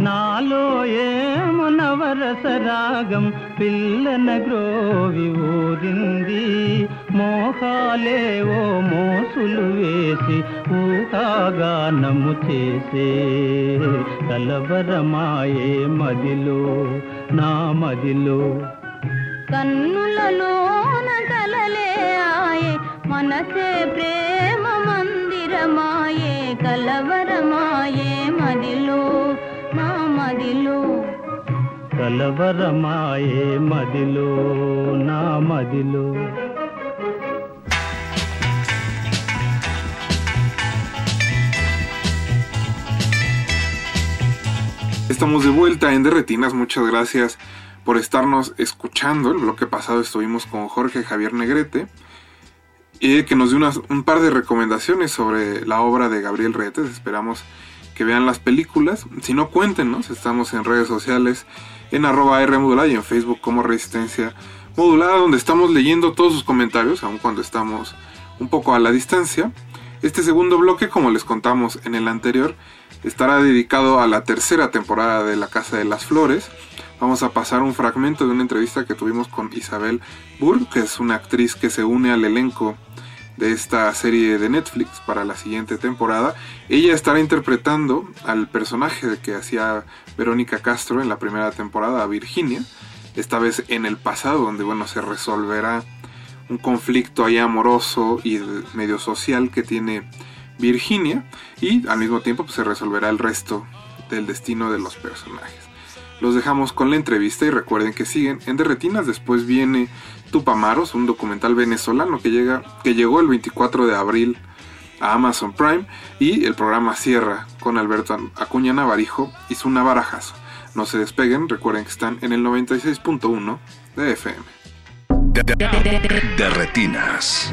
నాలో ఏము నవరస పిల్లన గ్రోవి ఊరింది ఓ మోసులు వేసి ఊహాగానము చేసే కలవరమాయే మదిలో నా మదిలో. కన్ను మనసే ప్రేమ మందిరమాయే కలవరమాయే మదిలో నా మదిలో కలవరమాయే మదిలో నా మదిలో Estamos de vuelta en Derretinas. Muchas gracias por estarnos escuchando. El bloque pasado estuvimos con Jorge Javier Negrete. y que nos dio unas- un par de recomendaciones sobre la obra de Gabriel Retes. Esperamos que vean las películas. Si no, cuéntenos. Estamos en redes sociales, en arroba R modulada y en Facebook como Resistencia Modulada, donde estamos leyendo todos sus comentarios, aun cuando estamos un poco a la distancia. Este segundo bloque, como les contamos en el anterior, estará dedicado a la tercera temporada de La Casa de las Flores. Vamos a pasar un fragmento de una entrevista que tuvimos con Isabel Burr, que es una actriz que se une al elenco de esta serie de Netflix para la siguiente temporada. Ella estará interpretando al personaje que hacía Verónica Castro en la primera temporada, Virginia, esta vez en el pasado, donde bueno, se resolverá un conflicto ahí amoroso y medio social que tiene Virginia y al mismo tiempo pues, se resolverá el resto del destino de los personajes. Los dejamos con la entrevista y recuerden que siguen en Derretinas. Después viene Tupamaros, un documental venezolano que, llega, que llegó el 24 de abril a Amazon Prime y el programa cierra con Alberto Acuña Navarijo y su Navarajazo. No se despeguen, recuerden que están en el 96.1 de FM. De retinas.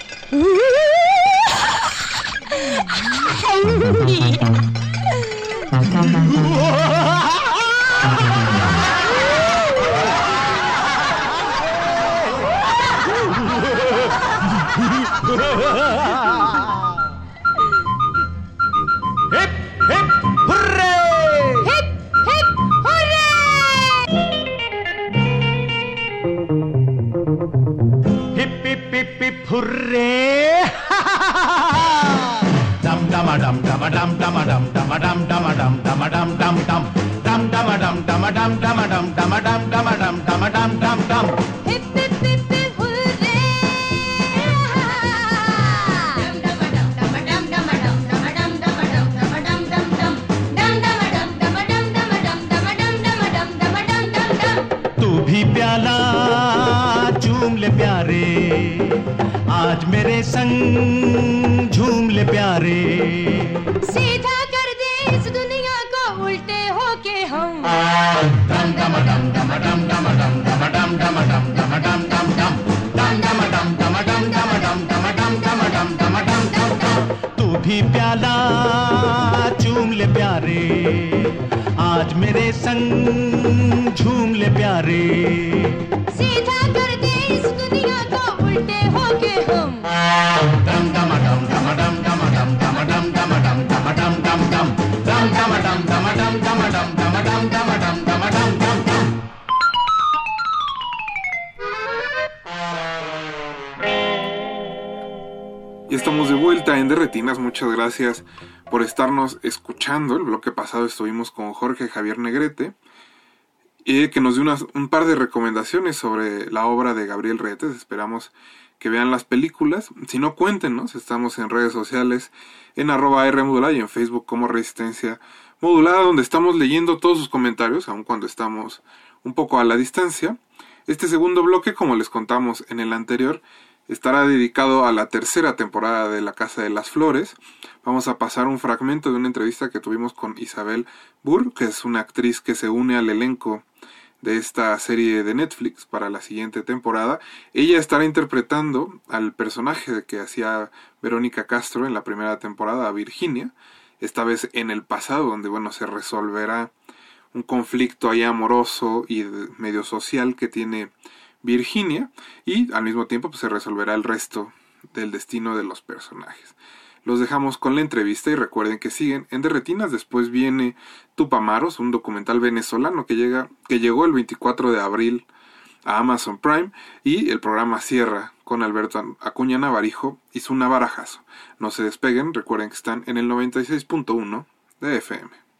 भी प्याला चूम ले प्यारे। आज मेरे संग झूम ले प्यारे। Muchas gracias por estarnos escuchando. El bloque pasado estuvimos con Jorge Javier Negrete, y que nos dio un par de recomendaciones sobre la obra de Gabriel Retes. Esperamos que vean las películas. Si no, cuéntenos. Estamos en redes sociales, en arroba y en Facebook como Resistencia Modulada, donde estamos leyendo todos sus comentarios, aun cuando estamos un poco a la distancia. Este segundo bloque, como les contamos en el anterior, estará dedicado a la tercera temporada de La Casa de las Flores. Vamos a pasar un fragmento de una entrevista que tuvimos con Isabel Burr, que es una actriz que se une al elenco de esta serie de Netflix para la siguiente temporada. Ella estará interpretando al personaje que hacía Verónica Castro en la primera temporada, Virginia, esta vez en el pasado, donde bueno, se resolverá un conflicto ahí amoroso y medio social que tiene Virginia y al mismo tiempo pues, se resolverá el resto del destino de los personajes. Los dejamos con la entrevista y recuerden que siguen en Derretinas. Después viene Tupamaros, un documental venezolano que, llega, que llegó el 24 de abril a Amazon Prime y el programa cierra con Alberto Acuña Navarijo y su Navarajazo. No se despeguen, recuerden que están en el 96.1 de FM.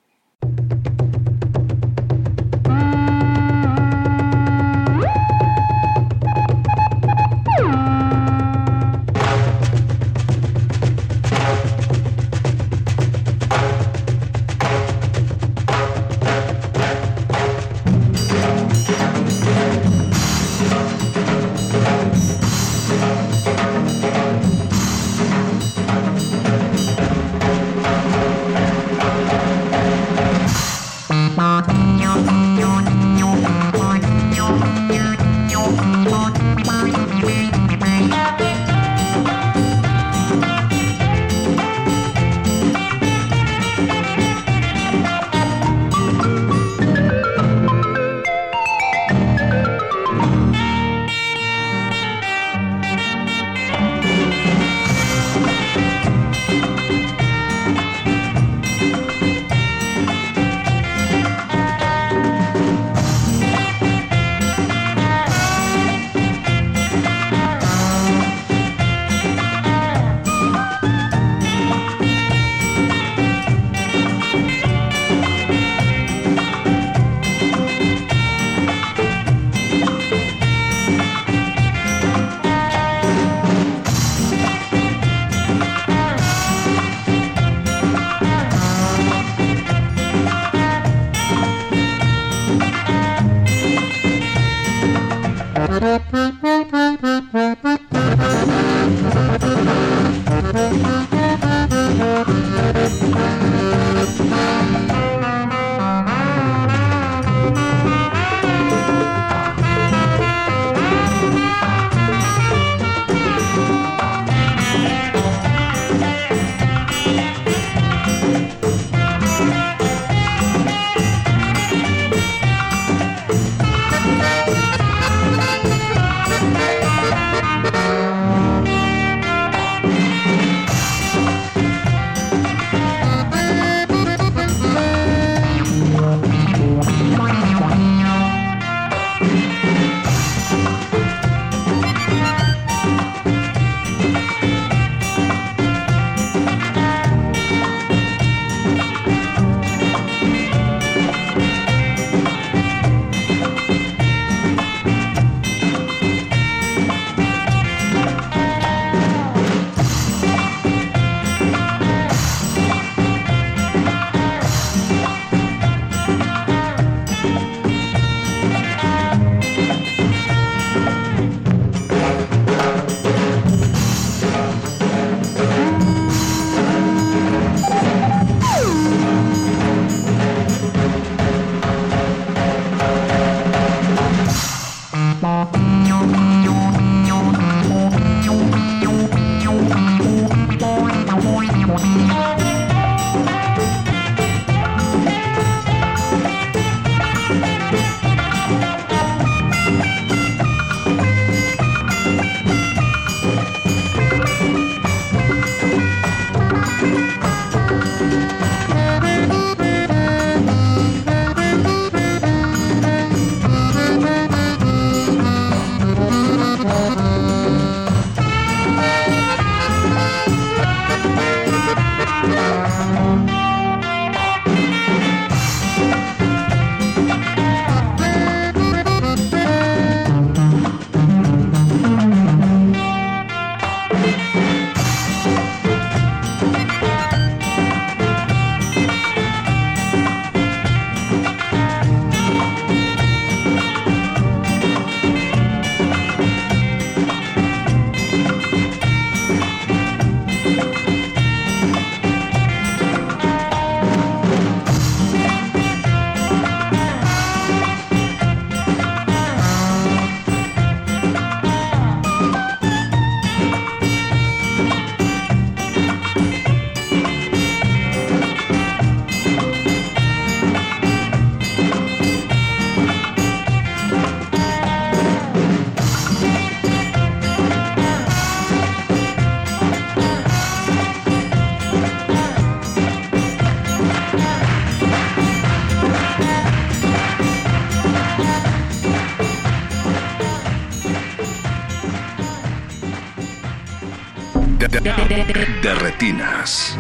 De- retinas.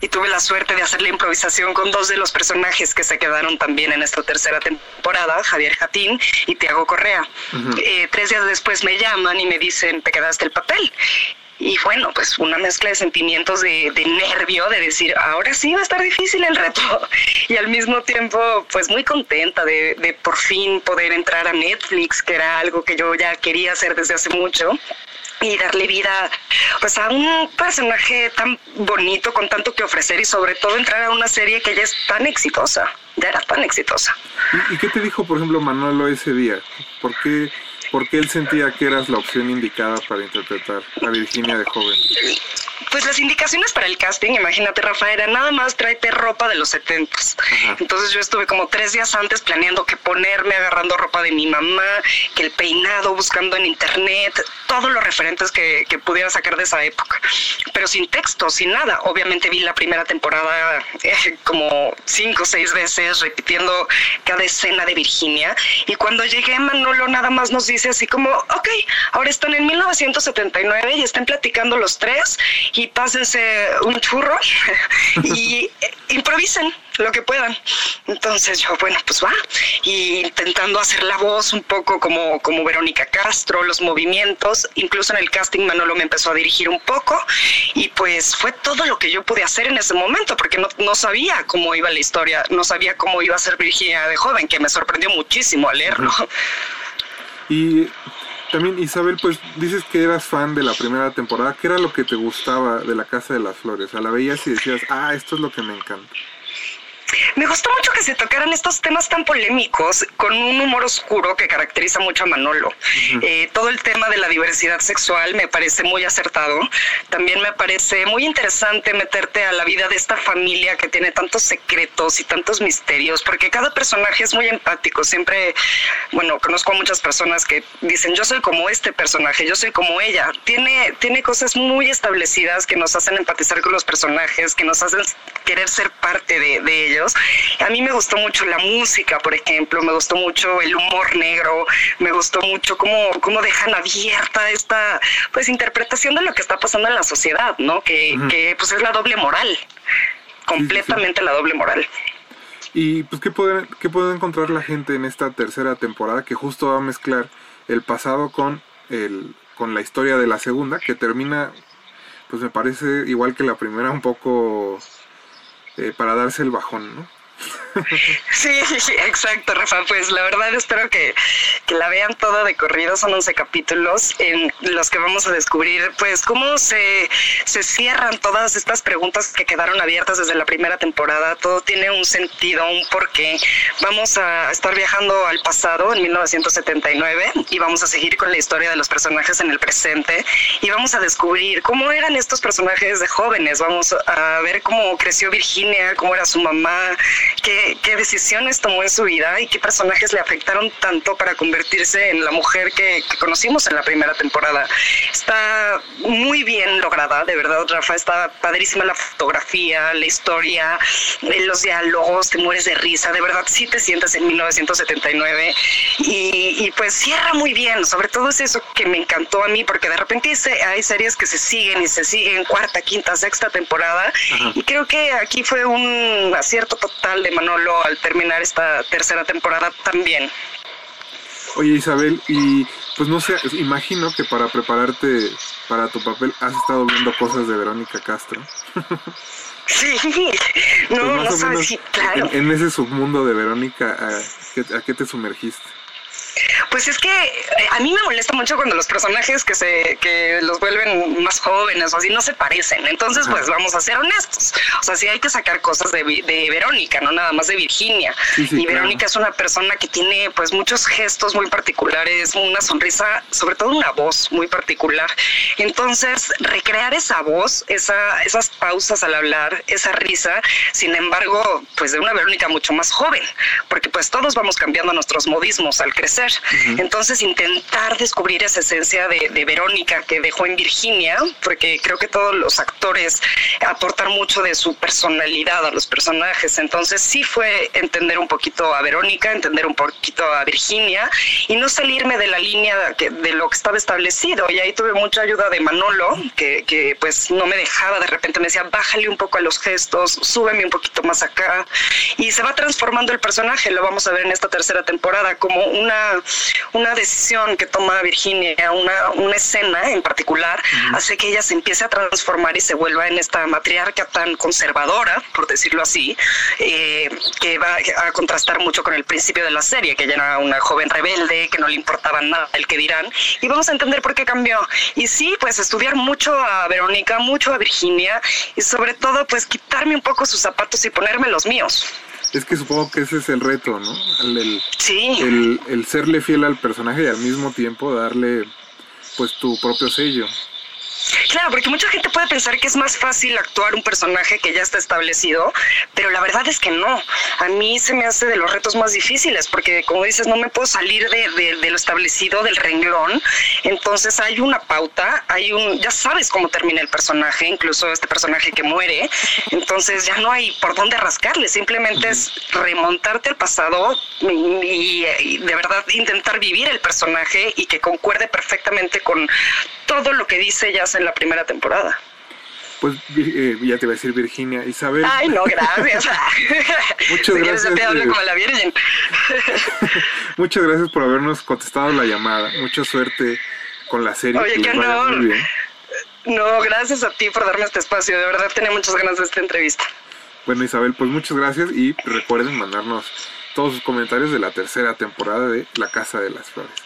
y tuve la suerte de hacer la improvisación con dos de los personajes que se quedaron también en esta tercera temporada, Javier Jatín y Tiago Correa. Eh, tres días después me llaman y me dicen, te quedaste el papel. Y bueno, pues una mezcla de sentimientos de, de nervio, de decir, ahora sí va a estar difícil el reto. Y al mismo tiempo, pues muy contenta de, de por fin poder entrar a Netflix, que era algo que yo ya quería hacer desde hace mucho y darle vida pues a un personaje tan bonito con tanto que ofrecer y sobre todo entrar a una serie que ya es tan exitosa, ya era tan exitosa. ¿Y, qué te dijo, por ejemplo, Manolo ese día? ¿Por qué, por qué él sentía que eras la opción indicada para interpretar a Virginia de joven? Pues las indicaciones para el casting, imagínate Rafa, era nada más tráete ropa de los setentas. Entonces yo estuve como tres días antes planeando qué ponerme, agarrando ropa de mi mamá, que el peinado, buscando en internet, todos los referentes que, que pudiera sacar de esa época. Pero sin texto, sin nada. Obviamente vi la primera temporada eh, como cinco o seis veces, repitiendo cada escena de Virginia. Y cuando llegué, Manolo nada más nos dice así como, ok, ahora están en 1979 y están platicando los tres y pásense un churro y improvisen lo que puedan. Entonces yo, bueno, pues va. Y intentando hacer la voz un poco como, como Verónica Castro, los movimientos, incluso en el casting Manolo me empezó a dirigir un poco y pues fue todo lo que yo pude hacer en ese momento porque no, no sabía cómo iba la historia, no sabía cómo iba a ser Virginia de joven, que me sorprendió muchísimo al leerlo. Y también, Isabel, pues dices que eras fan de la primera temporada. ¿Qué era lo que te gustaba de la Casa de las Flores? A la veías y decías, ah, esto es lo que me encanta. Me gustó mucho que se tocaran estos temas tan polémicos con un humor oscuro que caracteriza mucho a Manolo. Eh, todo el tema de la diversidad sexual me parece muy acertado. También me parece muy interesante meterte a la vida de esta familia que tiene tantos secretos y tantos misterios, porque cada personaje es muy empático. Siempre, bueno, conozco a muchas personas que dicen, yo soy como este personaje, yo soy como ella. Tiene, tiene cosas muy establecidas que nos hacen empatizar con los personajes, que nos hacen querer ser parte de, de ellos. A mí me gustó mucho la música, por ejemplo, me gustó mucho el humor negro, me gustó mucho cómo, cómo dejan abierta esta pues interpretación de lo que está pasando en la sociedad, ¿no? Que, que pues es la doble moral, completamente la doble moral. Y pues, ¿qué puede, ¿qué puede encontrar la gente en esta tercera temporada que justo va a mezclar el pasado con, el, con la historia de la segunda, que termina, pues me parece igual que la primera, un poco eh, para darse el bajón, ¿no? Sí, exacto, Rafa. Pues la verdad espero que, que la vean toda de corrido. Son 11 capítulos en los que vamos a descubrir, pues, cómo se, se cierran todas estas preguntas que quedaron abiertas desde la primera temporada. Todo tiene un sentido, un porqué. Vamos a estar viajando al pasado, en 1979, y vamos a seguir con la historia de los personajes en el presente. Y vamos a descubrir cómo eran estos personajes de jóvenes. Vamos a ver cómo creció Virginia, cómo era su mamá, qué, qué decisiones tomó en su vida y qué personajes le afectaron tanto para convertirse en la mujer que, que conocimos en la primera temporada. Está muy bien lograda, de verdad, Rafa. Está padrísima la fotografía, la historia, eh, los diálogos, te mueres de risa. De verdad, sí te sientes en 1979 y, y pues cierra muy bien. Sobre todo es eso que me encantó a mí, porque de repente hay se- hay series que se siguen y se siguen cuarta, quinta, sexta temporada y creo que aquí fue un acierto total de Manolo al terminar esta tercera temporada también. Oye Isabel, y pues no sé, imagino que para prepararte para tu papel has estado viendo cosas de Verónica Castro. Sí, Pues no, más no sabes, sí, claro. en, en ese submundo de Verónica, ¿a qué, a qué te sumergiste? Pues es que eh, a mí me molesta mucho cuando los personajes que se que los vuelven más jóvenes o así no se parecen. Entonces, pues vamos a ser honestos. O sea, sí hay que sacar cosas de, de Verónica, no nada más de Virginia. Sí, sí, y claro. Verónica es una persona que tiene pues muchos gestos muy particulares, una sonrisa, sobre todo una voz muy particular. Entonces, recrear esa voz, esa, esas pausas al hablar, esa risa, sin embargo, pues de una Verónica mucho más joven, porque pues todos vamos cambiando nuestros modismos al crecer. Entonces intentar descubrir esa esencia de, Verónica que dejó en Virginia, porque creo que todos los actores aportan mucho de su personalidad a los personajes. Entonces sí fue entender un poquito a Verónica, entender un poquito a Virginia y no salirme de la línea que- de lo que estaba establecido. Y ahí tuve mucha ayuda de Manolo, que, que pues no me dejaba, de repente me decía, bájale un poco a los gestos, súbeme un poquito más acá. Y se va transformando el personaje, lo vamos a ver en esta tercera temporada, como una, una decisión que toma Virginia, una, una escena en particular, hace que ella se empiece a transformar y se vuelva en esta matriarca tan conservadora, por decirlo así, eh, que va a contrastar mucho con el principio de la serie, que ella era una joven rebelde, que no le importaba nada el que dirán, y vamos a entender por qué cambió. Y sí, pues estudiar mucho a Verónica, mucho a Virginia, y sobre todo, pues quitarme un poco sus zapatos y ponerme los míos. Es que supongo que ese es el reto, ¿no? El, el- Sí. el- el serle fiel al personaje y al mismo tiempo darle pues tu propio sello. Claro, porque mucha gente puede pensar que es más fácil actuar un personaje que ya está establecido, pero la verdad es que no. A mí se me hace de los retos más difíciles, porque como dices, no me puedo salir de, de- de lo establecido, del renglón. Entonces hay una pauta, hay un, ya sabes cómo termina el personaje, incluso este personaje que muere. Entonces ya no hay por dónde rascarle, simplemente es remontarte al pasado y, y- y de verdad intentar vivir el personaje y que concuerde perfectamente con todo lo que dice ya en la primera temporada. Pues eh, ya te iba a decir Virginia, Isabel. Ay, no, gracias. Muchas Si gracias, te hablo eh. como la Virgen. Muchas gracias por habernos contestado la llamada. Mucha suerte con la serie. Oye, que honor. muy bien. No, gracias a ti por darme este espacio. De verdad tenía muchas ganas de esta entrevista. Bueno, Isabel, pues muchas gracias y recuerden mandarnos todos sus comentarios de la tercera temporada de La Casa de las Flores.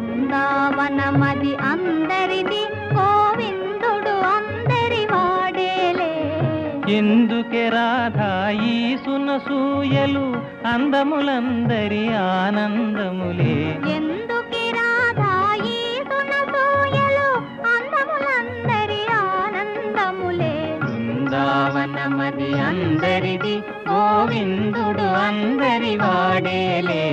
బృందావనమది అందరిది గోవిందుడు అందరి వాడేలే. ఎందుకే రాధా ఈ సునసూయలు అందములందరి ఆనందములే. ఎందుకి రాధా ఈ సునసూయలు అందములందరి ఆనందములే. బృందావనమది అందరిది గోవిందుడు అందరి వాడేలే.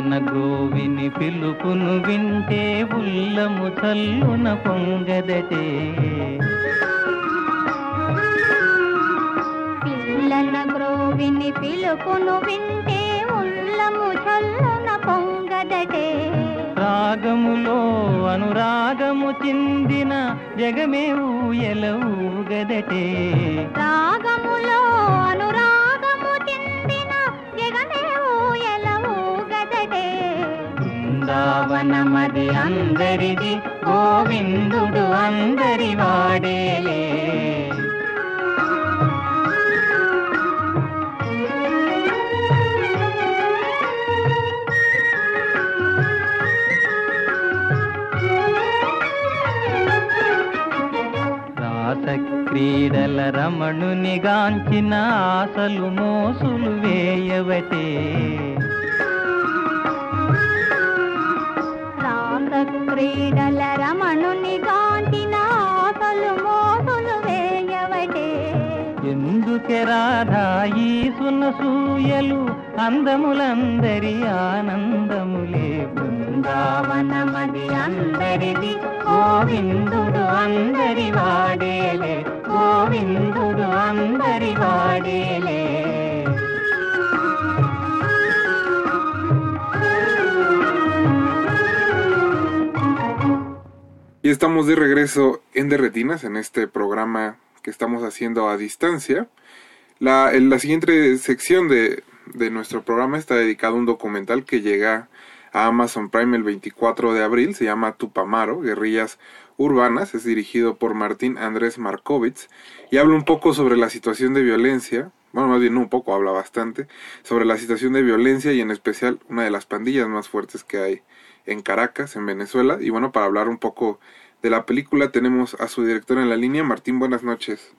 పిల్లన గోవిని పిలుపును వింటే ఉల్లము చల్లున పొంగదటే. పిల్లల గ్రోవిని పిలుపును వింటే ఉల్లము చల్లున పొంగదటే. రాగములో అనురాగము చిందిన జగమే ఊయల ఊగదటే. రాగములో అనురాగము చెందిన జగమే ఊయల ఊగదటే బృందావనమది అందరిది గోవిందుడు అందరి వాడేలే. క్రీడల రమణుని గాంచిన ఆశలు మోసులు వేయవటే. క్రీడల రమణుని గాంచిన ఆశలు మోసులు వేయవటే. ఎందుకే రాధా ఈ సునసూయలు అందములందరి ఆనందములే బృందావనమది అందరిది గోవిందుడు అందరి వాడేలే గోవిందుడు అందరి వాడేలే. Estamos de regreso en Derretinas, en este programa que estamos haciendo a distancia. La siguiente sección de, de nuestro programa está dedicado a un documental que llega a Amazon Prime el 24 de abril. Se llama Tupamaro, Guerrillas Urbanas. Es dirigido por Martín Andrés Markovitz y habla un poco sobre la situación de violencia. Bueno, más bien no un poco, habla bastante sobre la situación de violencia y en especial una de las pandillas más fuertes que hay en Caracas, en Venezuela. Y bueno, para hablar un poco de la película tenemos a su director en la línea. Martín, buenas noches.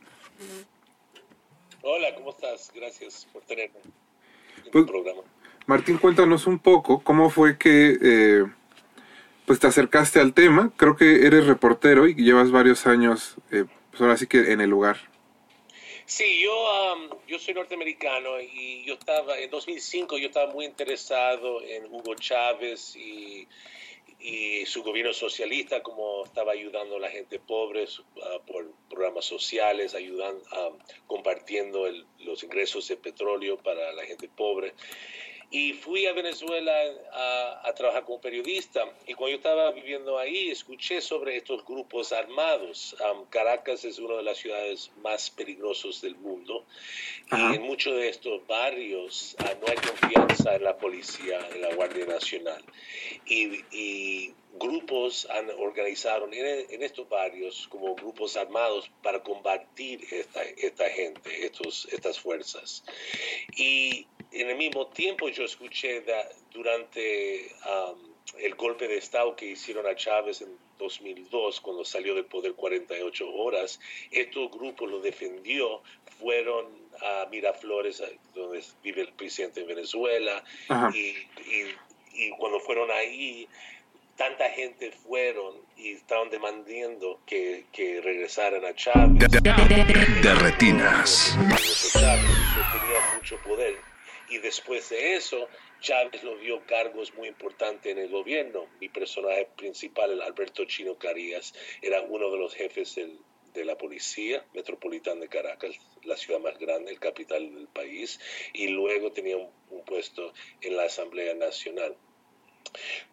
Hola, ¿cómo estás? Gracias por tenerme en Pues- tu programa. Martín, cuéntanos un poco cómo fue que eh, pues te acercaste al tema. Creo que eres reportero y llevas varios años, eh, pues ahora sí que en el lugar. Sí, yo, am, yo soy norteamericano y yo estaba, en 2005 yo estaba muy interesado en Hugo Chávez y, y su gobierno socialista, como estaba ayudando a la gente pobre ah, por programas sociales, ayudando, am, compartiendo el- los ingresos de petróleo para la gente pobre. Y fui a Venezuela a, a trabajar como periodista. Y cuando yo estaba viviendo ahí, escuché sobre estos grupos armados. Am, Caracas es una de las ciudades más peligrosas del mundo. Y en muchos de estos barrios ah, no hay confianza en la policía, en la Guardia Nacional. Y, y grupos han organizado en, en estos barrios como grupos armados para combatir esta, esta gente, estos, estas fuerzas. Y en el mismo tiempo yo escuché da- durante um, el golpe de Estado que hicieron a Chávez en 2002, cuando salió del poder 48 horas, estos grupos lo defendió, fueron a Miraflores, donde vive el presidente de Venezuela, y, y- y cuando fueron ahí, tanta gente fueron y estaban demandando que, que regresaran a Chávez. De retinas. Chávez tenía mucho poder. Y después de eso, Chávez lo dio cargos muy importantes en el gobierno. Mi personaje principal, el Alberto Chino Carías, era uno de los jefes de la policía metropolitana de Caracas, la ciudad más grande, el capital del país, y luego tenía un puesto en la Asamblea Nacional.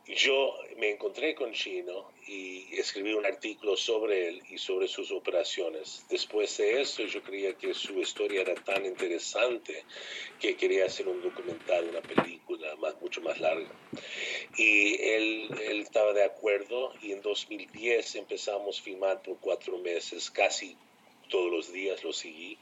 Yo me encontré con Chino y escribí un artículo sobre él y sobre sus operaciones. Después de eso, yo creía que su historia era tan interesante que quería hacer un documental, una película más, mucho más larga. Y él, él estaba de acuerdo y en 2010 empezamos a filmar por cuatro meses, casi todos los días lo seguí.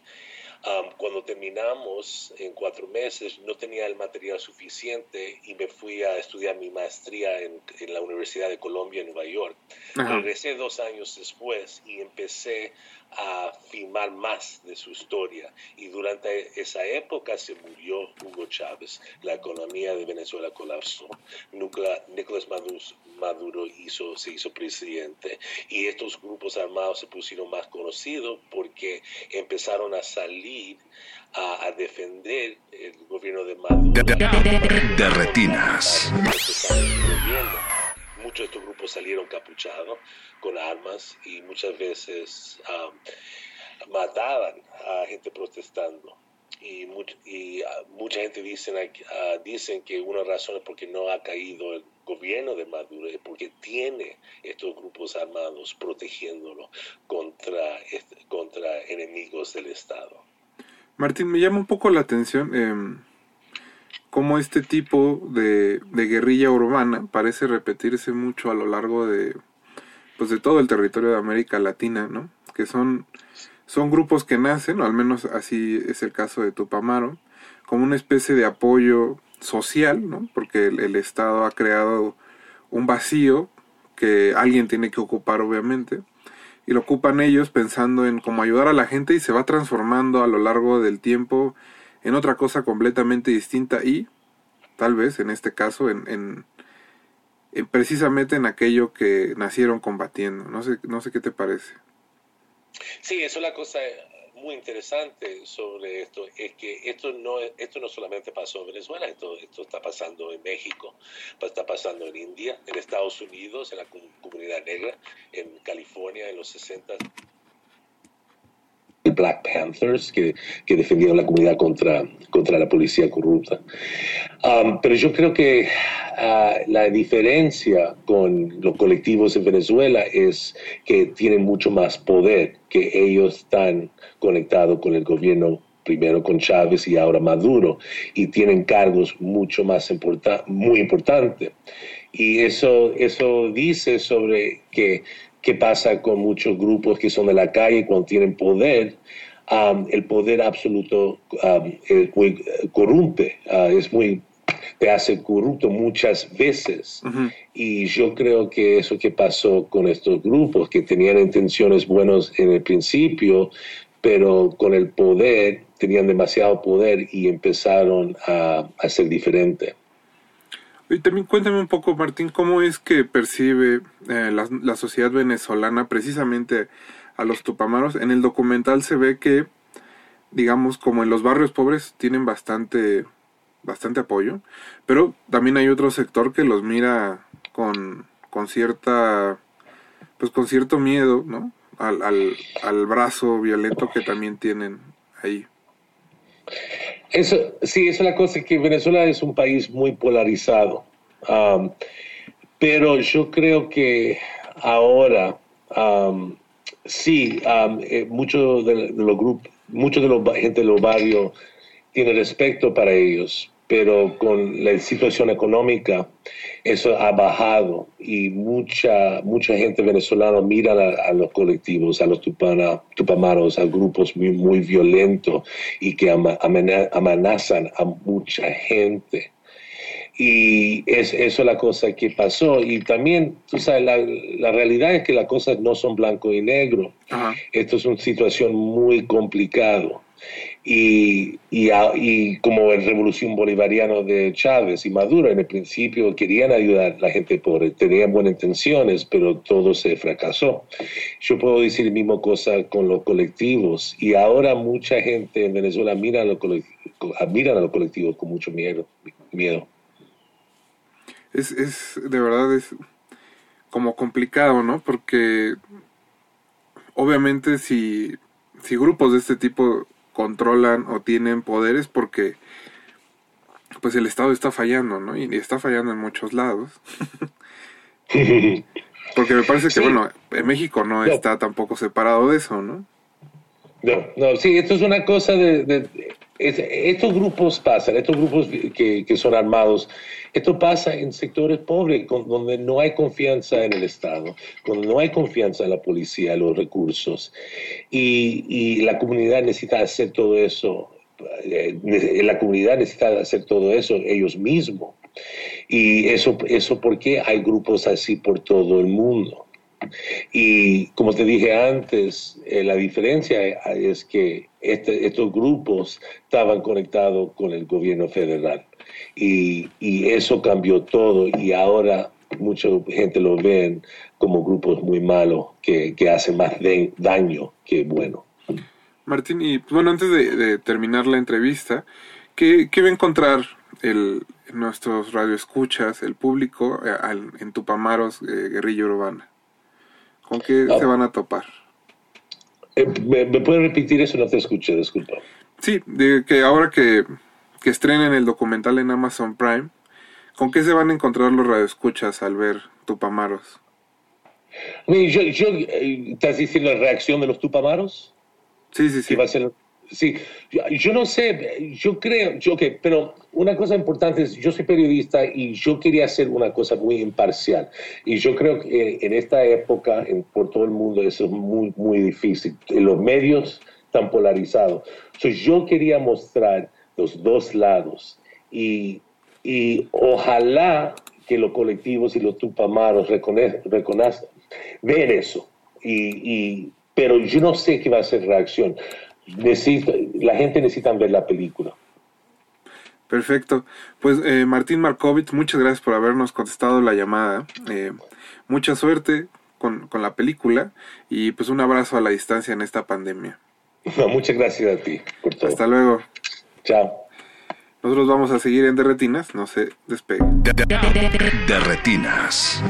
Um, cuando terminamos en cuatro meses, no tenía el material suficiente y me fui a estudiar mi maestría en, en la Universidad de Colombia en Nueva York. Ajá. Regresé dos años después y empecé a filmar más de su historia. Y durante esa época se murió Hugo Chávez, la economía de Venezuela colapsó, Nicolás Maduro, Maduro hizo, se hizo presidente y estos grupos armados se pusieron más conocidos porque empezaron a salir a, a defender el gobierno de Maduro. De retinas. Muchos de estos grupos salieron capuchados con armas y muchas veces mataban a gente protestando. Y, much- y, ah, mucha gente dicen, ah, dicen que una razón es porque no ha caído el gobierno de Maduro, es porque tiene estos grupos armados protegiéndolo contra, contra enemigos del Estado. Martín, me llama un poco la atención em, cómo este tipo de, guerrilla urbana parece repetirse mucho a lo largo de, pues de todo el territorio de América Latina, ¿no? Que son, son grupos que nacen, o al menos así es el caso de Tupamaro, como una especie de apoyo social, ¿no? Porque el, el Estado ha creado un vacío que alguien tiene que ocupar, obviamente, y lo ocupan ellos pensando en cómo ayudar a la gente y se va transformando a lo largo del tiempo en otra cosa completamente distinta y tal vez en este caso en, en- en precisamente en aquello que nacieron combatiendo. No sé, no sé qué te parece. Sí, eso es la cosa muy interesante sobre esto, es que esto no, esto no solamente pasó en Venezuela, esto, esto está pasando en México, está pasando en India, en Estados Unidos, en la com- comunidad negra, en California en los 60 Black Panthers que, que defendieron la comunidad contra, contra la policía corrupta. Um, pero yo creo que ah, la diferencia con los colectivos en Venezuela es que tienen mucho más poder, que ellos están conectados con el gobierno primero con Chávez y ahora Maduro, y tienen cargos mucho más importa muy importantes. Y eso, eso dice sobre qué qué pasa con muchos grupos que son de la calle cuando tienen poder. Um, el poder absoluto um, es muy corrompe, uh, es muy te hace corrupto muchas veces. Y yo creo que eso que pasó con estos grupos, que tenían intenciones buenas en el principio, pero con el poder, tenían demasiado poder y empezaron a, a ser diferentes. Y también cuéntame un poco, Martín, cómo es que percibe eh, la, la, sociedad venezolana precisamente a los tupamaros. En el documental se ve que, digamos, como en los barrios pobres tienen bastante, bastante apoyo, pero también hay otro sector que los mira con, con cierta, pues con cierto miedo, ¿no? Al, al, al brazo violento que también tienen ahí. Eso, sí, esa es la cosa, que Venezuela es un país muy polarizado. Pero yo creo que ahora sí, um, eh, muchos de, de, los grupos, muchos de los gente de los barrios tiene respeto para ellos, pero con la situación económica eso ha bajado y mucha mucha gente venezolana mira a, a los colectivos, a los tupana, tupamaros, a grupos muy, muy violentos y que amenazan a mucha gente. Y es, eso es la cosa que pasó. Y también, tú sabes, la, la realidad es que las cosas no son blanco y negro. Esto es una situación muy complicada y, y, y, como el revolución bolivariano de Chávez y Maduro en el principio querían ayudar a la gente pobre, tenían buenas intenciones, pero todo se fracasó. Yo puedo decir la misma cosa con los colectivos y ahora mucha gente en Venezuela mira a los colectivos, miran a los colectivos con mucho miedo. miedo. Es, es, de verdad, es como complicado, ¿no? Porque obviamente si, si grupos de este tipo controlan o tienen poderes porque pues el Estado está fallando, ¿no? Y está fallando en muchos lados. porque me parece que, sí. bueno, en México no, no, está tampoco separado de eso, ¿no? No, no, sí, esto es una cosa de... es, estos grupos pasan, estos grupos que, que, son armados, esto pasa en sectores pobres donde no hay confianza en el Estado, donde no hay confianza en la policía, en los recursos, y, y la comunidad necesita hacer todo eso, eh, la comunidad necesita hacer todo eso ellos mismos. Y eso, eso porque hay grupos así por todo el mundo. Y como te dije antes, eh, la diferencia es que este, estos grupos estaban conectados con el gobierno federal y, eso cambió todo y ahora mucha gente lo ven como grupos muy malos que, hacen más daño que bueno. Martín, y pues, bueno, antes de, terminar la entrevista, ¿qué, qué va a encontrar el, nuestros radioescuchas, el público, eh, en Tupamaros, eh, Guerrilla Urbana? ¿Con qué Ah. se van a topar? Eh, ¿Me, ¿Me puedes repetir eso? No te escuché, disculpa. Sí, de que ahora que, que estrenen el documental en Amazon Prime, ¿con qué se van a encontrar los radioescuchas al ver Tupamaros? Yo, yo, eh, ¿Estás diciendo la reacción de los tupamaros? Sí, sí, sí. va a ser, sí, yo, yo, no sé, yo creo, yo que, pero una cosa importante es, yo soy periodista y yo quería hacer una cosa muy imparcial. Y yo creo que en esta época, en, por todo el mundo, eso es muy, muy difícil. Los medios están polarizados. So, yo quería mostrar los dos lados y, y ojalá que los colectivos y los tupamaros reconozcan, ver eso. Y, y, pero yo no sé qué va a ser reacción. Necesito, la gente necesita ver la película. Perfecto. Pues eh, Martín Markovich, muchas gracias por habernos contestado la llamada. Eh, mucha suerte con, con, la película y pues un abrazo a la distancia en esta pandemia. No, muchas gracias a ti por todo. Hasta luego. Chao. Nosotros vamos a seguir en Derretinas, no se despegue. Derretinas.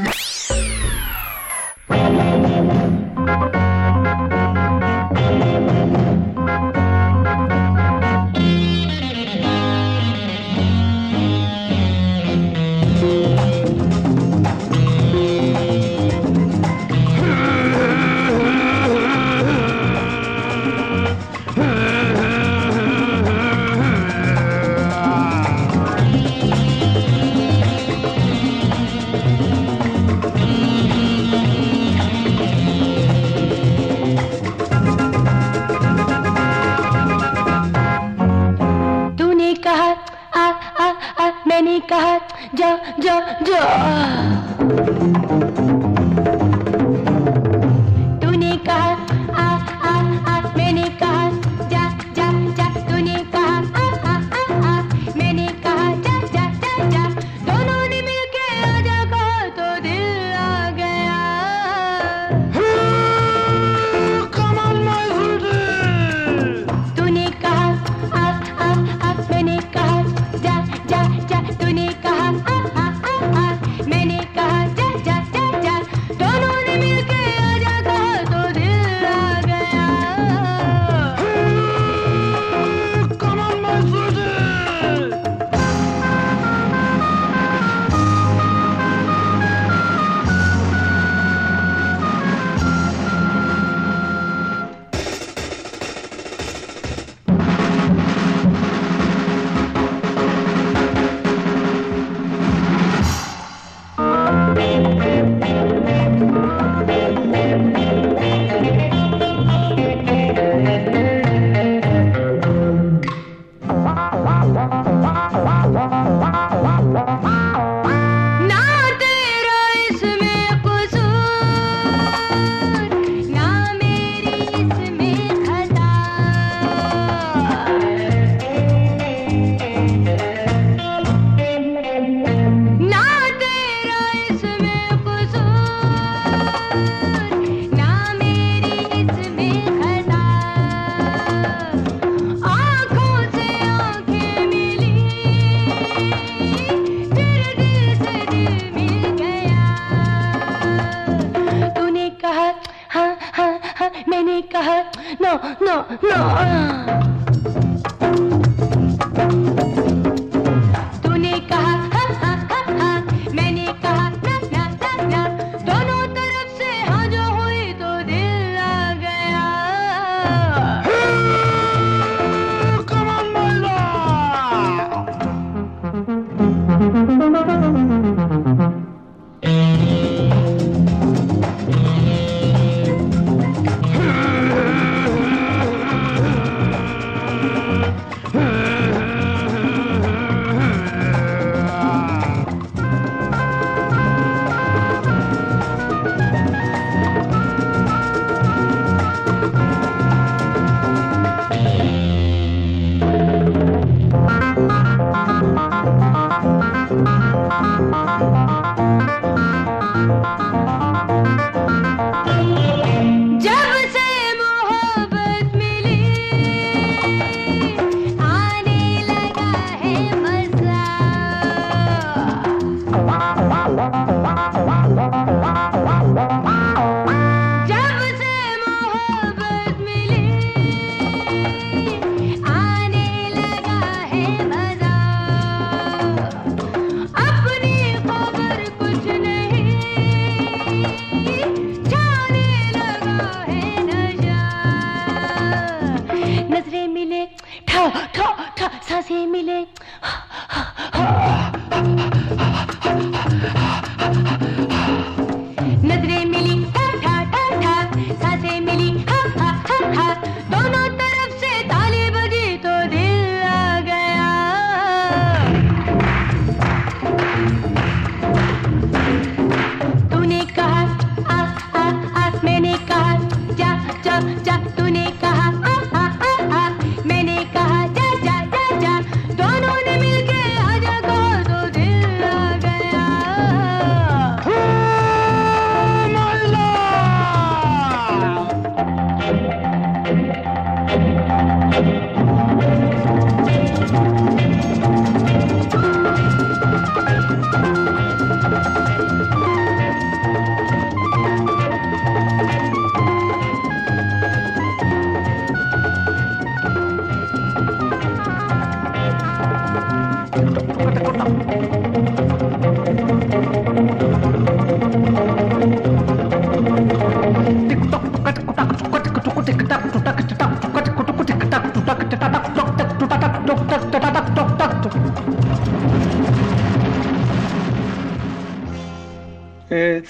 Ya, ya, ya.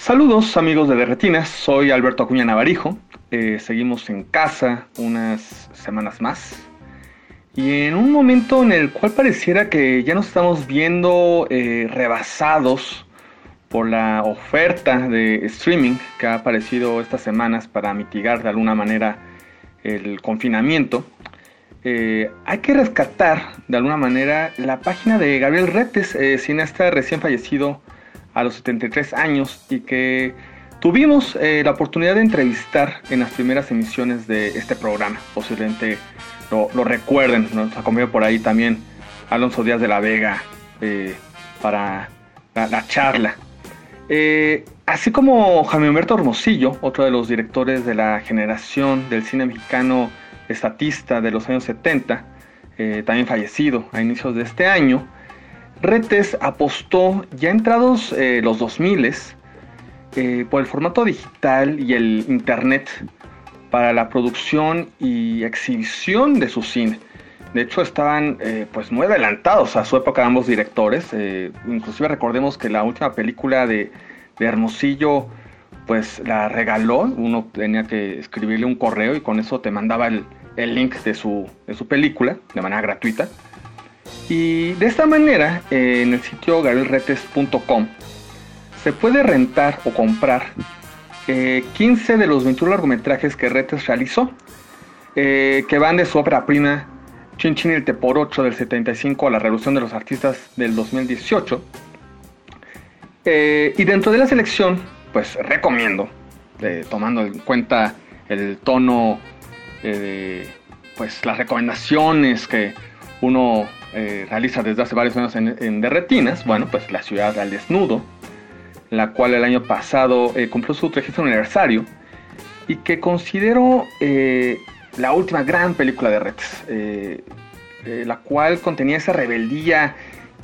Saludos amigos de Derretinas, soy Alberto Acuña Navarijo. Eh, seguimos en casa unas semanas más Y en un momento en el cual pareciera que ya nos estamos viendo eh, rebasados por la oferta de streaming que ha aparecido estas semanas para mitigar de alguna manera el confinamiento, eh, hay que rescatar de alguna manera la página de Gabriel Retes, cineasta recién fallecido a los 73 años y que tuvimos eh, la oportunidad de entrevistar en las primeras emisiones de este programa. Posiblemente lo, lo recuerden, nos acompañó por ahí también Alonso Díaz de la Vega eh, para la, la charla. Eh, así como Jaime Humberto Hermosillo, otro de los directores de la generación del cine mexicano estatista de los años 70, eh, también fallecido a inicios de este año, Retes apostó ya entrados eh, los 2000 eh, por el formato digital y el internet para la producción y exhibición de su cine. De hecho, estaban eh, pues muy adelantados a su época ambos directores. Inclusive recordemos que la última película de, de Hermosillo pues la regaló. Uno tenía que escribirle un correo y con eso te mandaba el, el link de su, de su película de manera gratuita. Y de esta manera, eh, en el sitio gabrielretes.com se puede rentar o comprar eh, 15 de los 21 largometrajes que Retes realizó, eh, que van de su ópera prima Chin Chin el Teporocho del 75 a la Revolución de los Artistas del 2018. Eh, y dentro de la selección, pues recomiendo, tomando en cuenta el tono pues, las recomendaciones que uno eh, realiza desde hace varios años en, en De Retinas, bueno, pues La Ciudad al Desnudo, la cual el año pasado eh, cumplió su 30 aniversario y que considero eh, la última gran película de Retes, la cual contenía esa rebeldía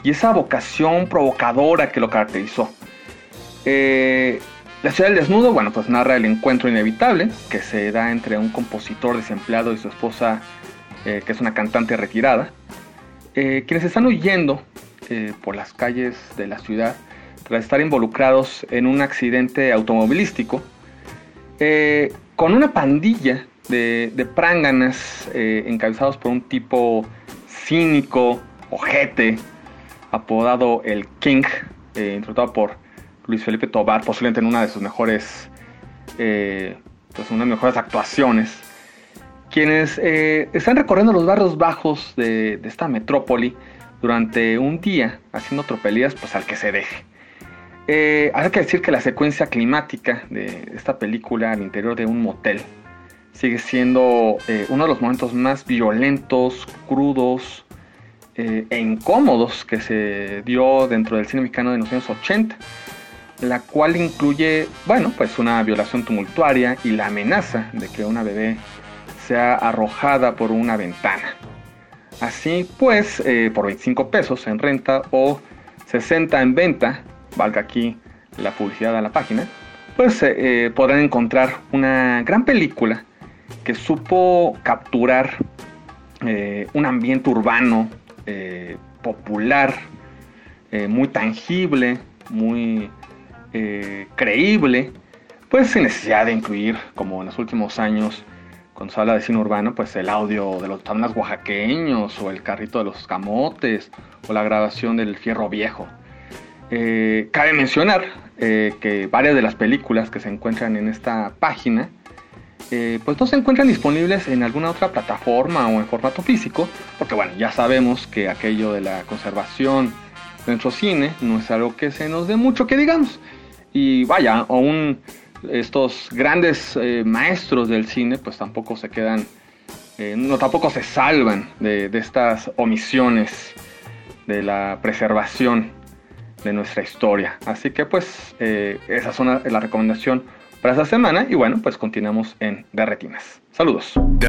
y esa vocación provocadora que lo caracterizó. La ciudad del desnudo, bueno, pues narra el encuentro inevitable que se da entre un compositor desempleado y su esposa, que es una cantante retirada, eh, quienes están huyendo eh, por las calles de la ciudad tras estar involucrados en un accidente automovilístico eh, con una pandilla de, de pránganas encabezados por un tipo cínico, ojete, apodado el King, interpretado por Luis Felipe Tobar, posiblemente en una de sus mejores, pues una de las mejores actuaciones, quienes eh, están recorriendo los barrios bajos de, esta metrópoli durante un día, haciendo tropelías pues al que se deje. Eh, hay que decir que la secuencia climática de esta película al interior de un motel sigue siendo eh, uno de los momentos más violentos, crudos e incómodos que se dio dentro del cine mexicano de los años 80, la cual incluye, bueno, pues una violación tumultuaria y la amenaza de que una bebé sea arrojada por una ventana. Así pues, eh, por 25 pesos en renta o 60 en venta, valga aquí la publicidad a la página, pues eh, eh, podrán encontrar una gran película que supo capturar eh, un ambiente urbano popular, muy tangible, muy creíble, pues sin necesidad de incluir, como en los últimos años, cuando se habla de cine urbano, pues el audio de los tablas oaxaqueños, o el carrito de los camotes, o la grabación del fierro viejo. Eh, cabe mencionar eh, que varias de las películas que se encuentran en esta página, eh, pues no se encuentran disponibles en alguna otra plataforma o en formato físico, porque bueno, ya sabemos que aquello de la conservación de nuestro cine no es algo que se nos dé mucho que digamos. Y vaya, aún estos grandes eh, maestros del cine, pues tampoco se quedan, eh, no tampoco se salvan de, estas omisiones de la preservación de nuestra historia. Así que pues eh, esa es la recomendación para esta semana y bueno, pues continuamos en De Retinas. Saludos. De.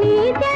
నీ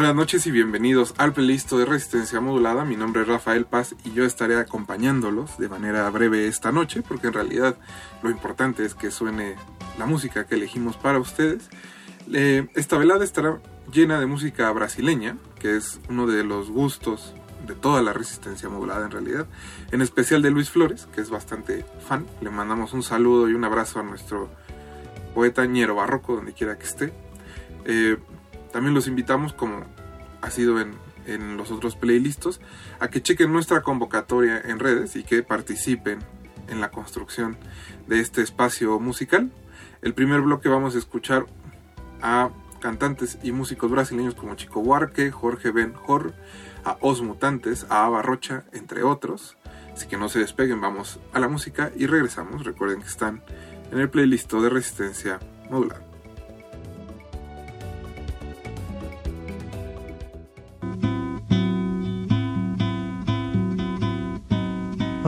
Buenas noches y bienvenidos al playlist de Resistencia Modulada. Mi nombre es Rafael Paz y yo estaré acompañándolos de manera breve esta noche porque en realidad lo importante es que suene la música que elegimos para ustedes. Eh, esta velada estará llena de música brasileña, que es uno de los gustos de toda la Resistencia Modulada en realidad, en especial de Luis Flores, que es bastante fan. Le mandamos un saludo y un abrazo a nuestro poeta ñero barroco, donde quiera que esté. Eh, también los invitamos, como ha sido en, en los otros playlists, a que chequen nuestra convocatoria en redes y que participen en la construcción de este espacio musical. El primer bloque vamos a escuchar a cantantes y músicos brasileños como Chico Buarque, Jorge Ben Jor, a Os Mutantes, a Ava Rocha, entre otros. Así que no se despeguen, vamos a la música y regresamos. Recuerden que están en el playlist de Resistencia Modulada.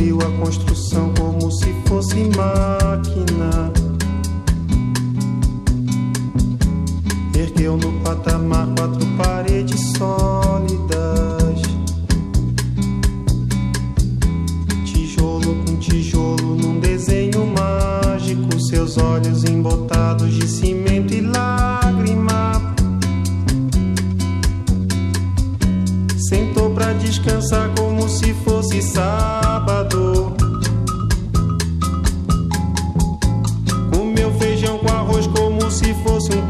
viu a construção como se fosse máquina. Ergueu no patamar quatro paredes sólidas. Tijolo com tijolo num desenho mágico, seus olhos embotados de cimento e lápis. Descansar como se fosse sábado. Comeu feijão com arroz como se fosse um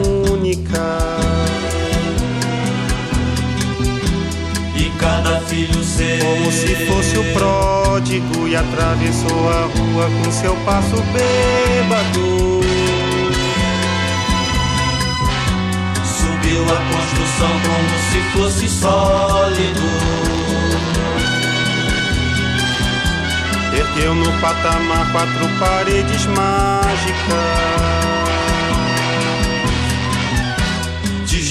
Filho seu. Como se fosse o pródigo e atravessou a rua com seu passo bêbado. Subiu a construção como se fosse sólido. Ergueu no patamar quatro paredes mágicas.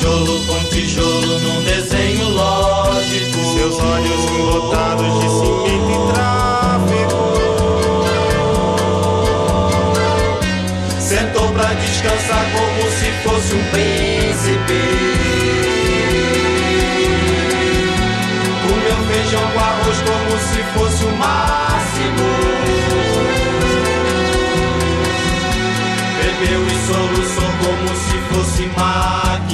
Tijolo com tijolo num desenho lógico. Seus olhos embotados de cimento e tráfego. Sentou pra descansar como se fosse um príncipe. Comeu feijão com arroz como se fosse o máximo. Bebeu e soluçou como se fosse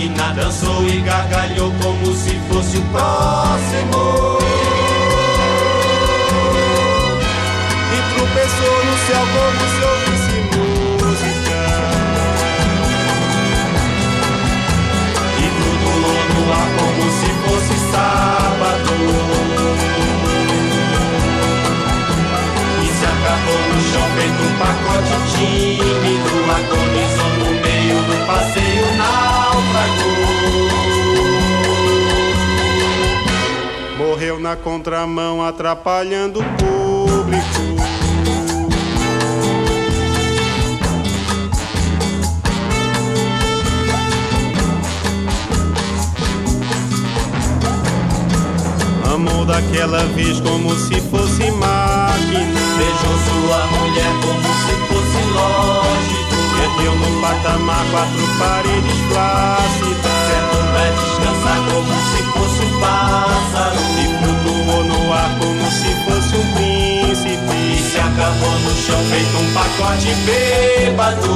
máquina. Dançou e gargalhou como se fosse o próximo. E tropeçou no céu como se ouvisse música. E flutuou no ar como se fosse sábado. E se acabou no chão feito um pacote tímido. Agonizou no meio do passeio Morreu na contramão, atrapalhando o público. Amou daquela vez como se fosse máquina. Beijou sua mulher como se fosse lógico. Ergueu no patamar quatro paredes plácidas. Sentou pra descansar como se fosse um pássaro. E flutuou no ar como se fosse um príncipe. E se acabou no chão feito um pacote bêbado.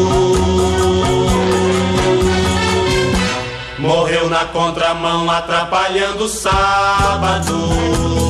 Morreu na contramão atrapalhando o sábado.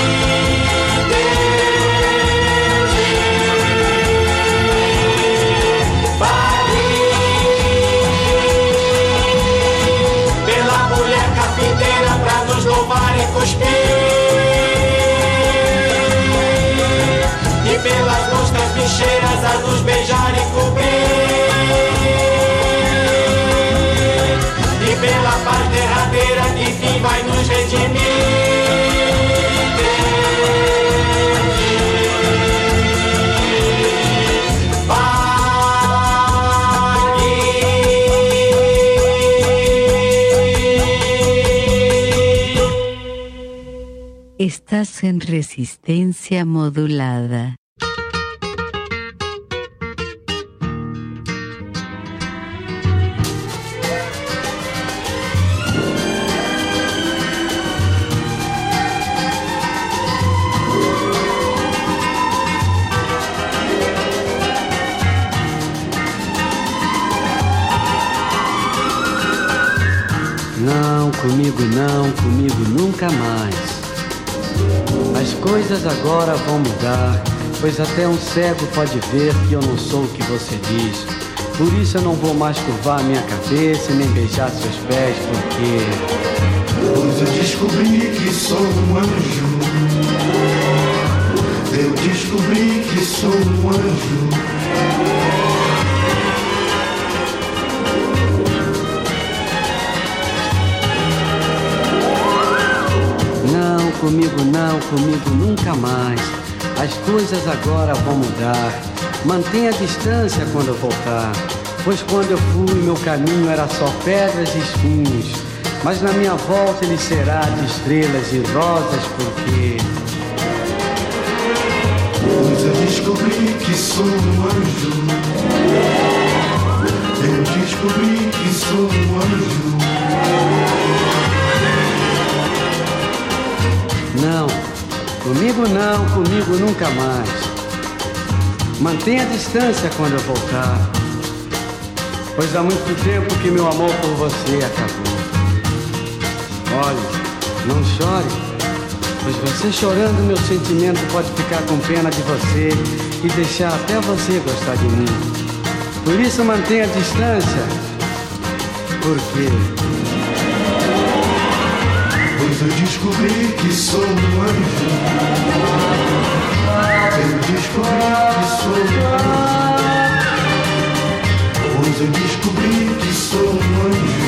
Para nos beijar e cobrir. E pela paz derradeira que fim vai nos Estás en resistencia modulada. Comigo não, comigo nunca mais. As coisas agora vão mudar, pois até um cego pode ver que eu não sou o que você diz. Por isso eu não vou mais curvar minha cabeça nem beijar seus pés, porque. Pois eu descobri que sou um anjo. Eu descobri que sou um anjo. Comigo não, comigo nunca mais. As coisas agora vão mudar. Mantenha a distância quando eu voltar. Pois quando eu fui, meu caminho era só pedras e espinhos. Mas na minha volta ele será de estrelas e rosas, porque. Pois eu descobri que sou um anjo. Eu descobri que sou um anjo. Não, comigo não, comigo nunca mais. Mantenha a distância quando eu voltar. Pois há muito tempo que meu amor por você acabou. Olhe, não chore, pois você chorando meu sentimento pode ficar com pena de você e deixar até você gostar de mim. Por isso mantenha a distância. Por quê? Pois eu descobri que sou um anjo. Eu descobri que sou um anjo. Pois eu descobri que sou um anjo.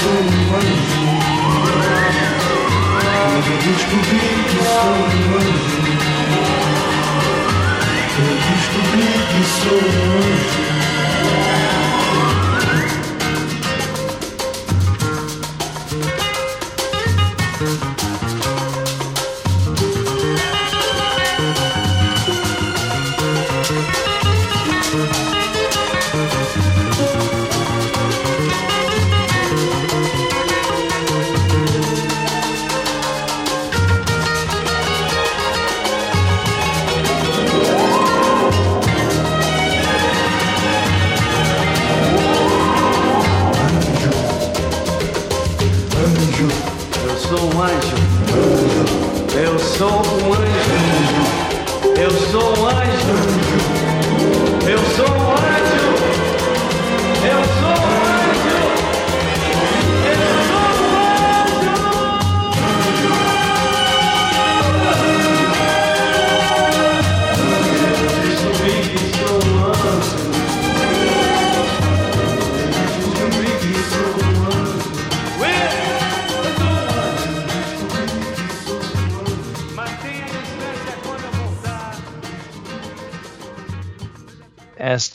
Sou um anjo. Eu descobri que sou um anjo. Eu descobri que sou um anjo.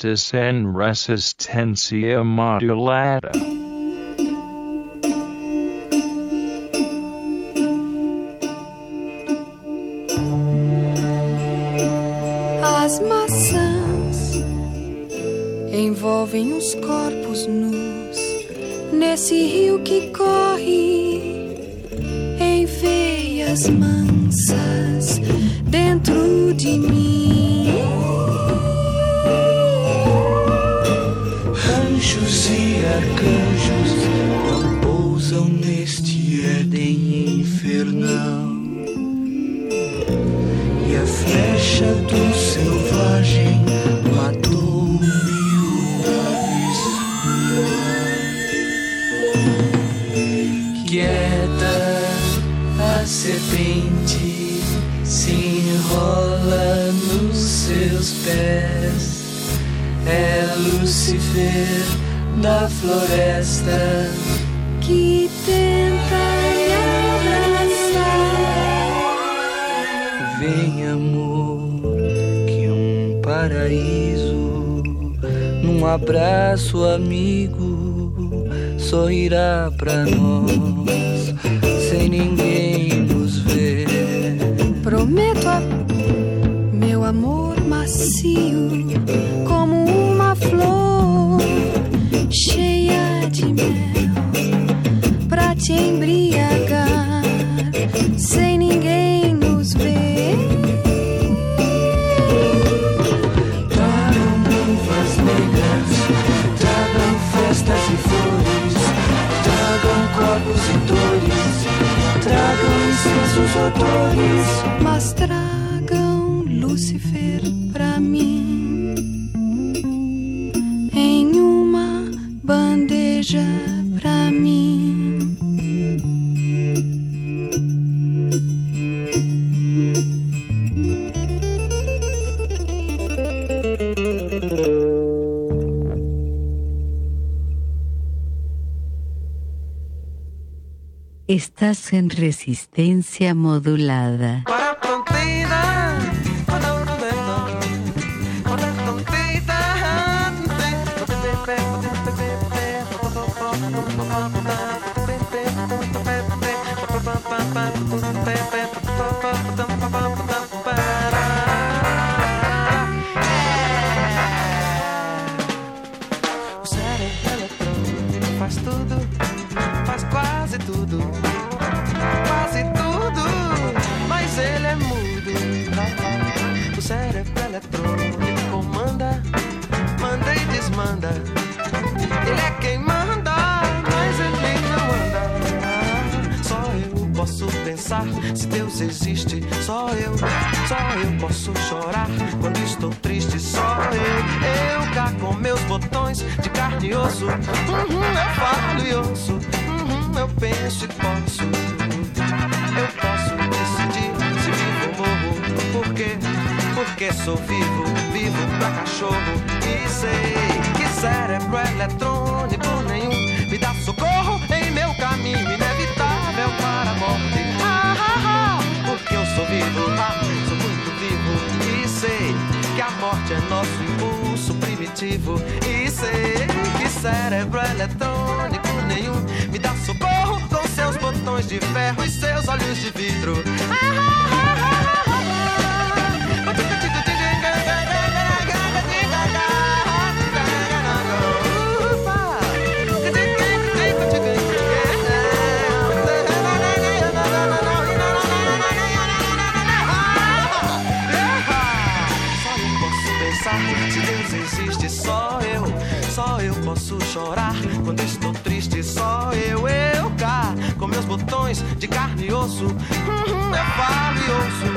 Estes en resistencia modulada. Pra mim em uma bandeja pra mim. Estás en resistencia modulada. Ele é quem manda, mas ele não anda. Só eu posso pensar se Deus existe. Só eu, só eu posso chorar quando estou triste. Só eu, eu cá com meus botões de carne e osso. Uhum, eu falo e ouço. Uhum, eu penso e posso. Eu posso decidir se vivo ou morro. Por quê? Porque sou vivo, vivo pra cachorro. E sei cérebro eletrônico nenhum me dá socorro em meu caminho inevitável para a morte. Porque eu sou vivo, ah, sou muito vivo. E sei que a morte é nosso impulso primitivo. E sei que cérebro eletrônico nenhum me dá socorro com seus botões de ferro e seus olhos de vidro. Só eu, eu cá com meus botões de carne e osso. Uhum, eu falo e ouço,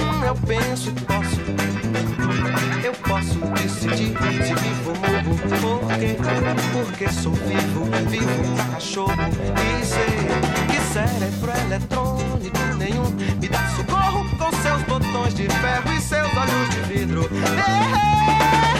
uhum, eu penso e posso. Eu posso decidir se vivo ou morro. Por quê? Porque sou vivo, vivo pra cachorro. E sei que cérebro eletrônico nenhum me dá socorro com seus botões de ferro e seus olhos de vidro. Faz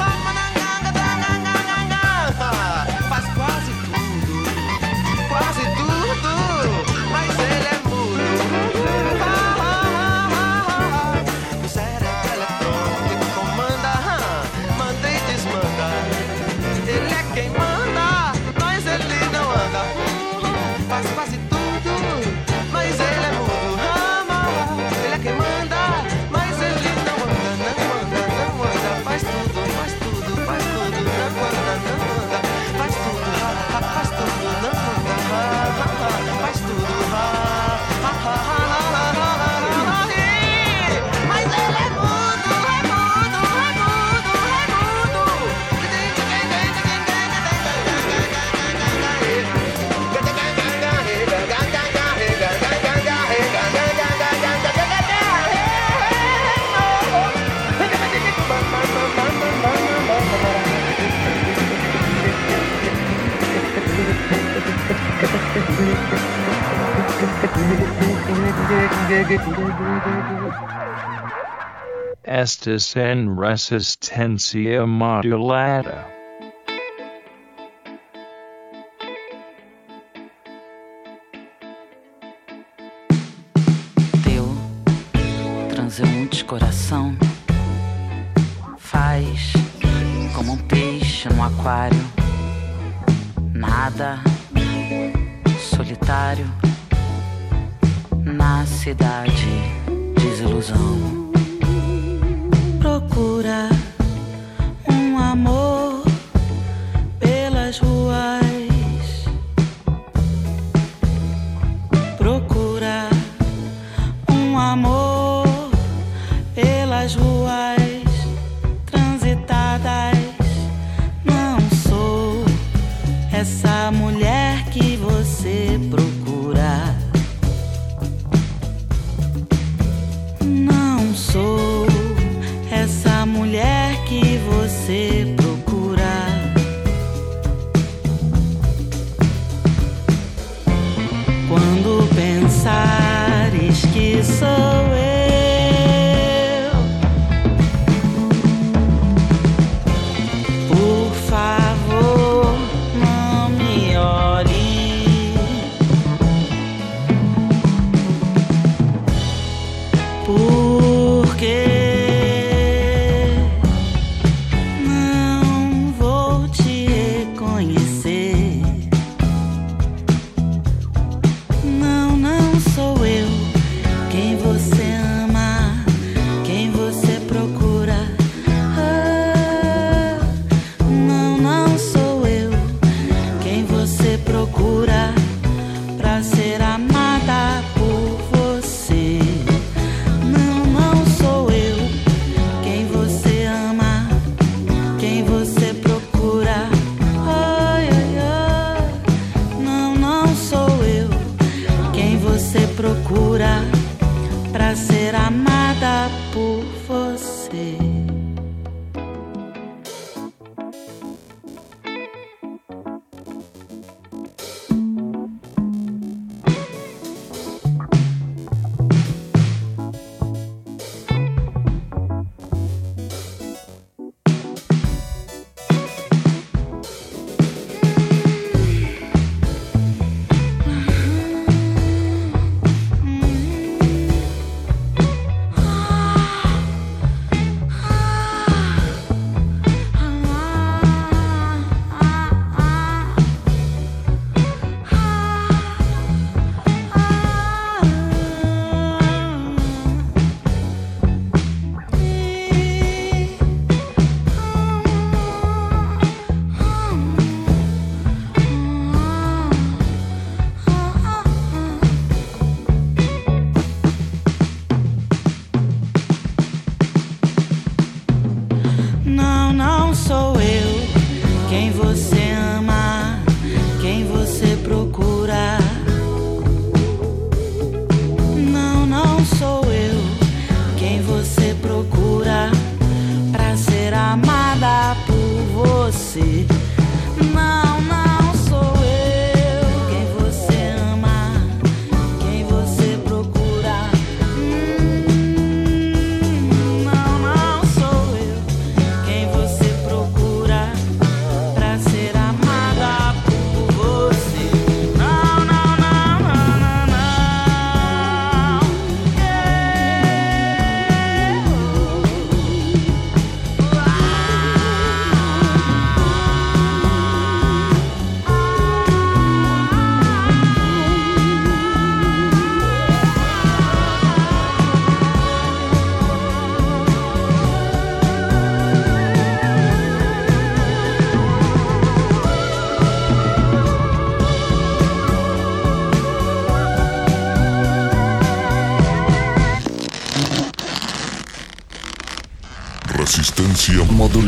Estes en resistencia modulada. Teu transeunte coração faz como um peixe no aquário. Nada solitário na cidade desilusão.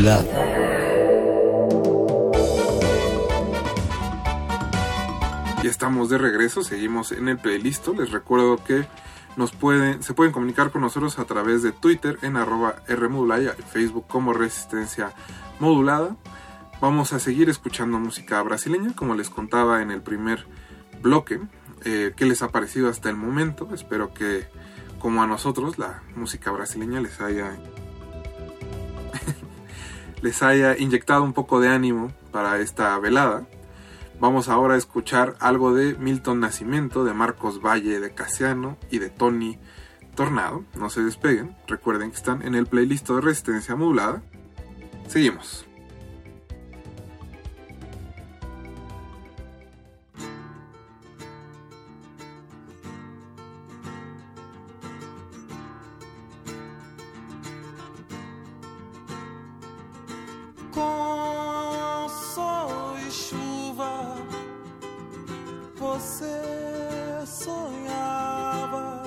Resistencia modulada. Ya estamos de regreso, seguimos en el playlist. Les recuerdo que nos pueden, se pueden comunicar con nosotros a través de Twitter en arroba Rmodulaya, en Facebook como Resistencia Modulada. Vamos a seguir escuchando música brasileña, como les contaba en el primer bloque. eh, qué les ha parecido hasta el momento. Espero que, como a nosotros, la música brasileña les haya les haya inyectado un poco de ánimo para esta velada. Vamos ahora a escuchar algo de Milton Nacimiento, de Marcos Valle de Casiano y de Tony Tornado. No se despeguen, recuerden que están en el playlist de Resistencia Modulada. Seguimos. Você sonhava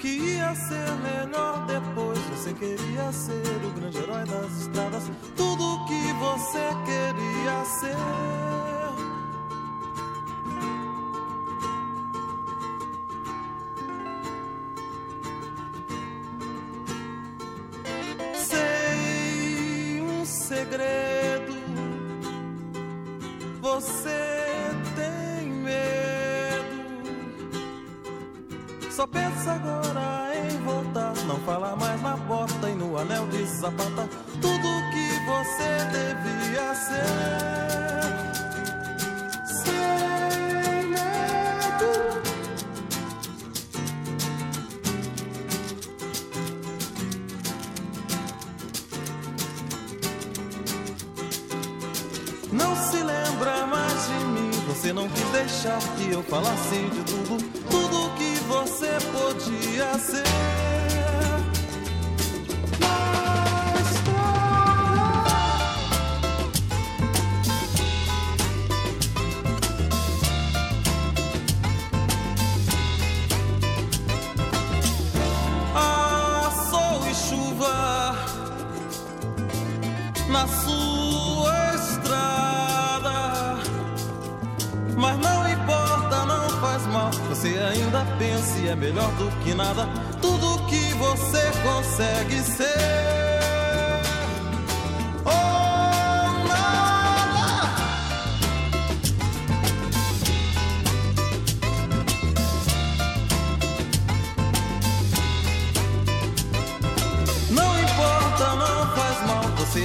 que ia ser melhor depois. Você queria ser o grande herói das estradas, tudo que você queria ser. Sei um segredo. Você tem medo. Só pensa agora em voltar. Não fala mais na porta e no anel de sapata. Tudo que você devia deixar que eu falasse de tudo, tudo que você podia ser.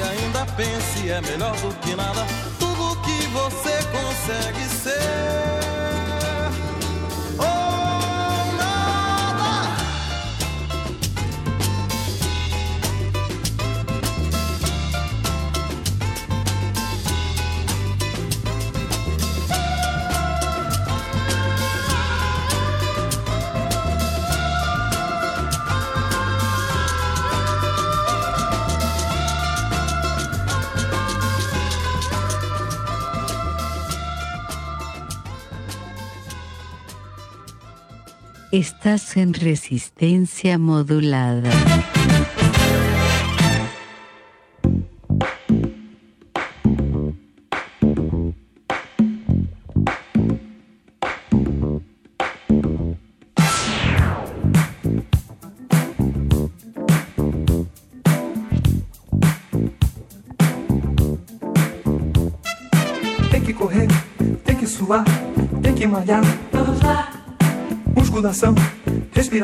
Ainda pensa e é melhor do que nada. Estás en resistencia modulada.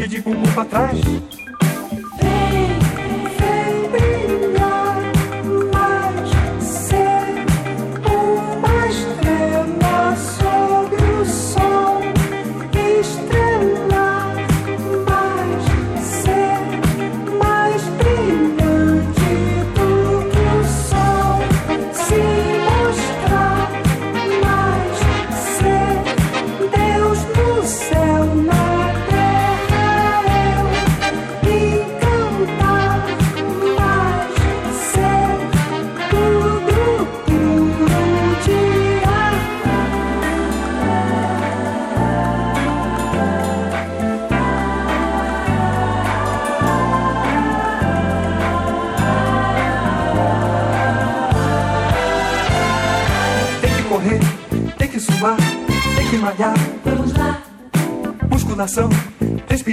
A mais e de bumbum pra trás.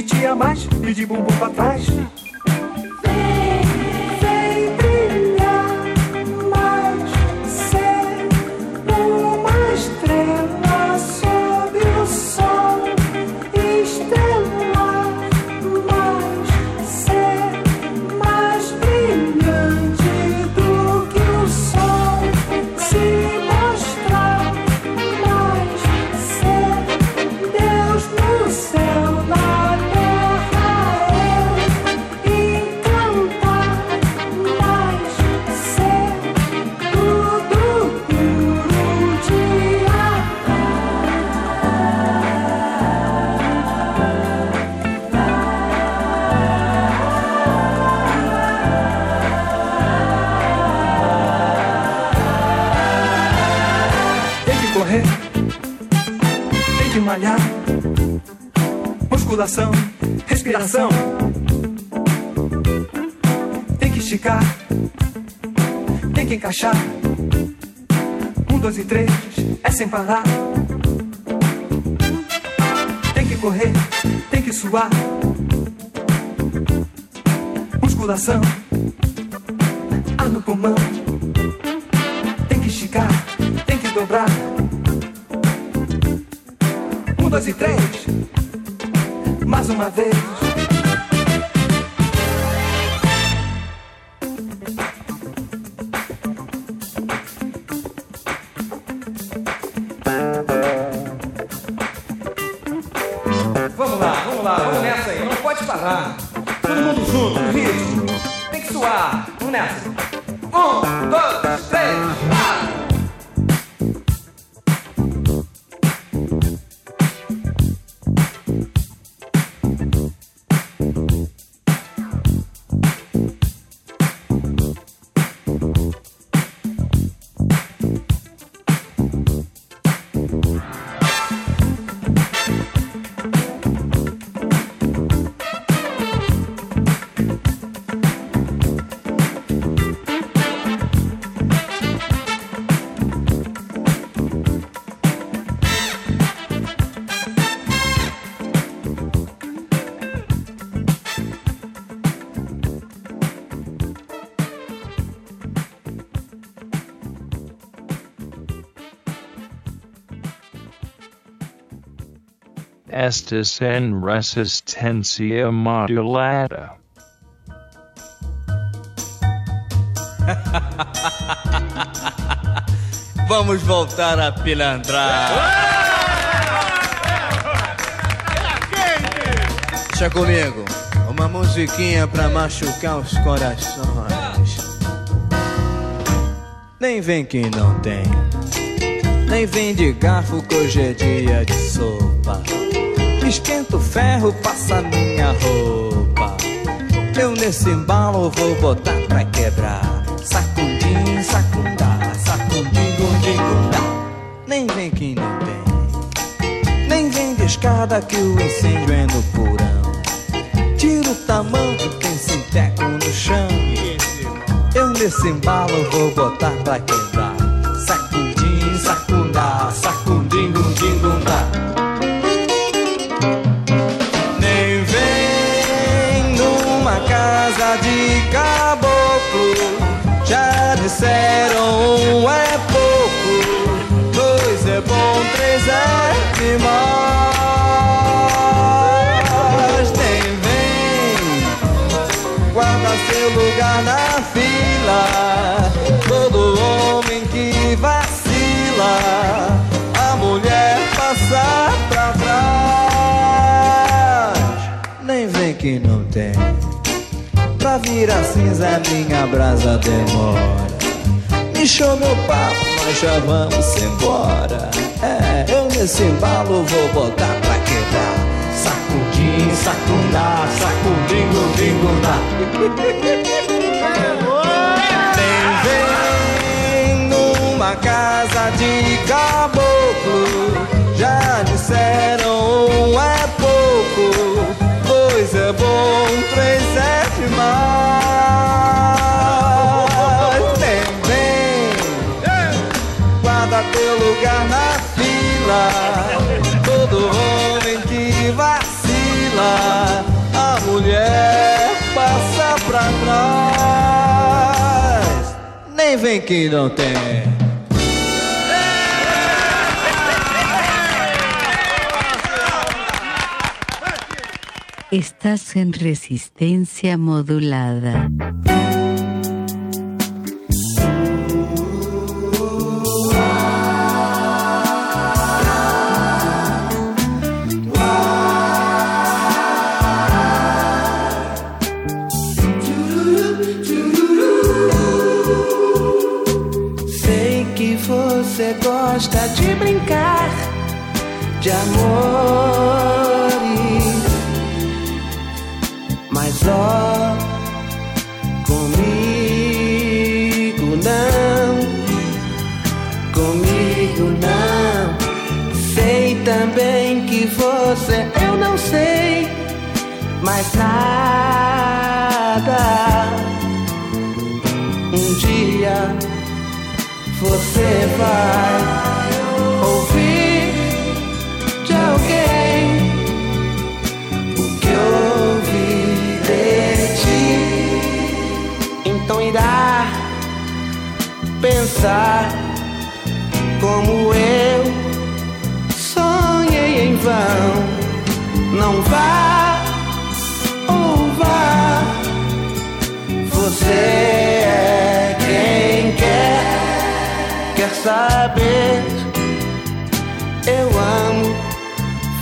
De um tititi a mais e de bumbum pra trás. Sem parar. Tem que correr, tem que suar. Musculação, ar no pulmão. Tem que esticar, tem que dobrar. Um, dois e três. Mais uma vez. Estis en resistencia modulada. Vamos voltar a pilantrar. Deixa comigo. Uma musiquinha pra machucar os corações. Nem vem que não tem. Nem vem de garfo que hoje é dia de sopa. Esquenta o ferro, passa minha roupa. Eu nesse embalo vou botar pra quebrar. Sacundim, sacundá, sacundim, gundim, gundá. Nem vem que não tem. Nem vem de escada que o incêndio é no porão. Tira o tamanho, tem sinteco no chão. Eu nesse embalo vou botar pra quebrar. passar pra trás. Nem vem que não tem. Pra virar cinza, minha brasa demora. Me chama meu papo, nós já vamos embora. É, eu nesse embalo vou botar pra quebrar. Sacudim, sacudá sacudindo dingundá. Vem, vem numa casa de caboclo já disseram um é pouco, dois é bom, três é demais. Também guarda teu lugar na fila. Todo homem que vacila, a mulher passa pra trás. Nem vem que não tem. Estás en resistencia modulada. Sei que você gosta de brincar de amor. vai ouvir de alguém o que ouvi de ti. Então irá pensar. saber. Eu amo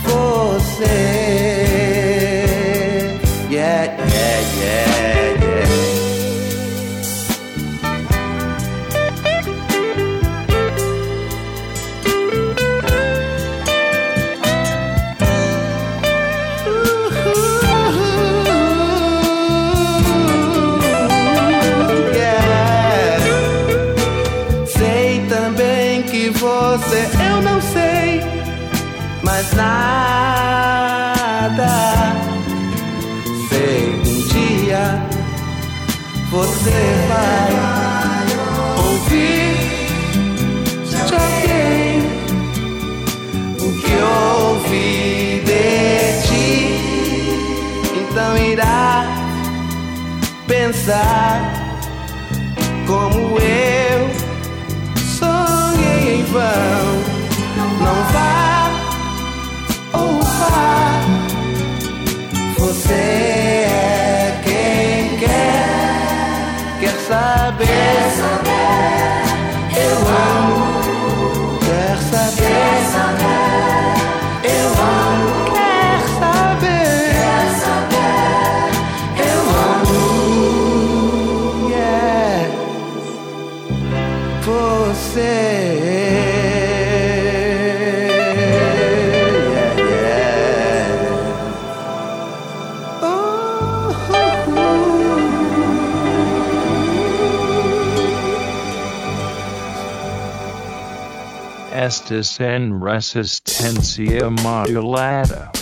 você. Yeah, yeah, yeah. nada. Sei um dia você vai ouvir de alguém o que ouvi de ti. Então irá pensar. and resistencia modulata.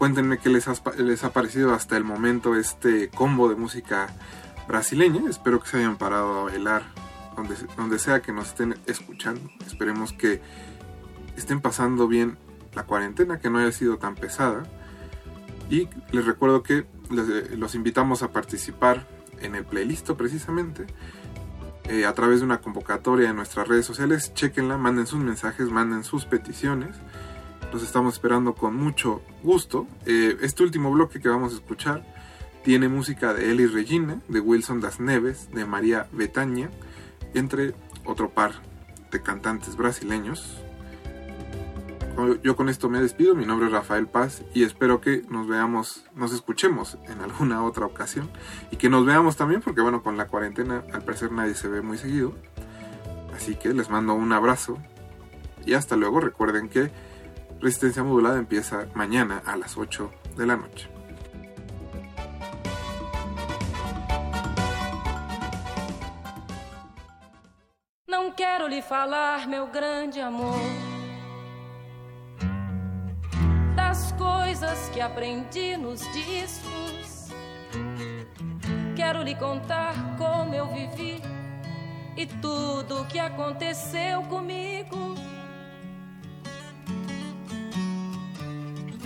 Cuéntenme qué les, les ha parecido hasta el momento este combo de música brasileña. Espero que se hayan parado a bailar donde, donde sea que nos estén escuchando. Esperemos que estén pasando bien la cuarentena, que no haya sido tan pesada. Y les recuerdo que les- los invitamos a participar en el playlist precisamente eh, a través de una convocatoria en nuestras redes sociales. Chequenla, manden sus mensajes, manden sus peticiones. Los estamos esperando con mucho gusto. Eh, este último bloque que vamos a escuchar tiene música de Elis Regina, de Wilson Das Neves, de María Betaña, entre otro par de cantantes brasileños. Yo con esto me despido, mi nombre es Rafael Paz y espero que nos veamos, nos escuchemos en alguna otra ocasión y que nos veamos también porque bueno, con la cuarentena al parecer nadie se ve muy seguido. Así que les mando un abrazo y hasta luego. Recuerden que Resistencia Modulada empieza mañana a las 8 de la noche. Não quero lhe falar, meu grande amor, das coisas que aprendi nos discos. Quero lhe contar como eu vivi e tudo o que aconteceu comigo.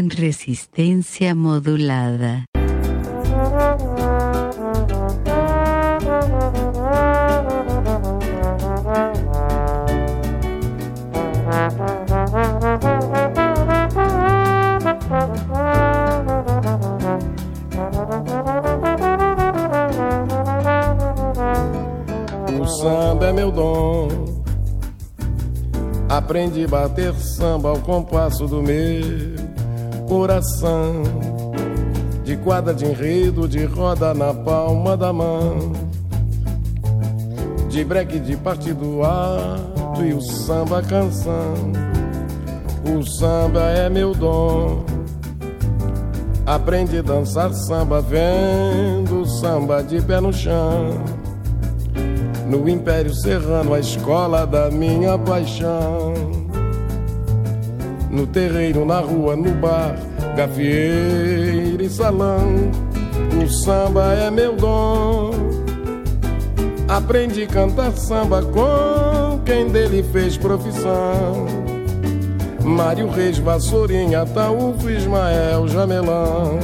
En resistencia modulada. O samba é meu dom. Aprendi a bater samba ao compasso do meu coração. De quadra de enredo, de roda na palma da mão. De breque de partido alto e o samba canção. O samba é meu dom. Aprendi a dançar samba vendo samba de pé no chão. No Império Serrano, a escola da minha paixão. No terreiro, na rua, no bar, gafieira e salão. O samba é meu dom. Aprendi a cantar samba com quem dele fez profissão. Mário Reis, Vassourinha, Taúfo, Ismael, Jamelão.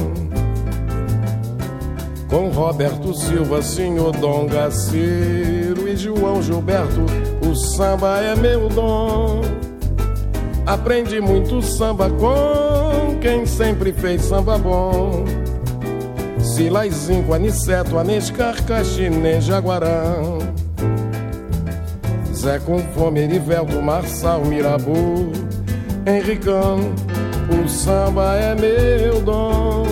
Com Roberto Silva, Senhor Dom Gaceiro e João Gilberto, o samba é meu dom. Aprendi muito samba com quem sempre fez samba bom. Silaizinho, Aniceto, Anescar, Caxinê, Jaguarão. Zé com fome, Erivelto, Marçal, Mirabu, Henricão. O samba é meu dom.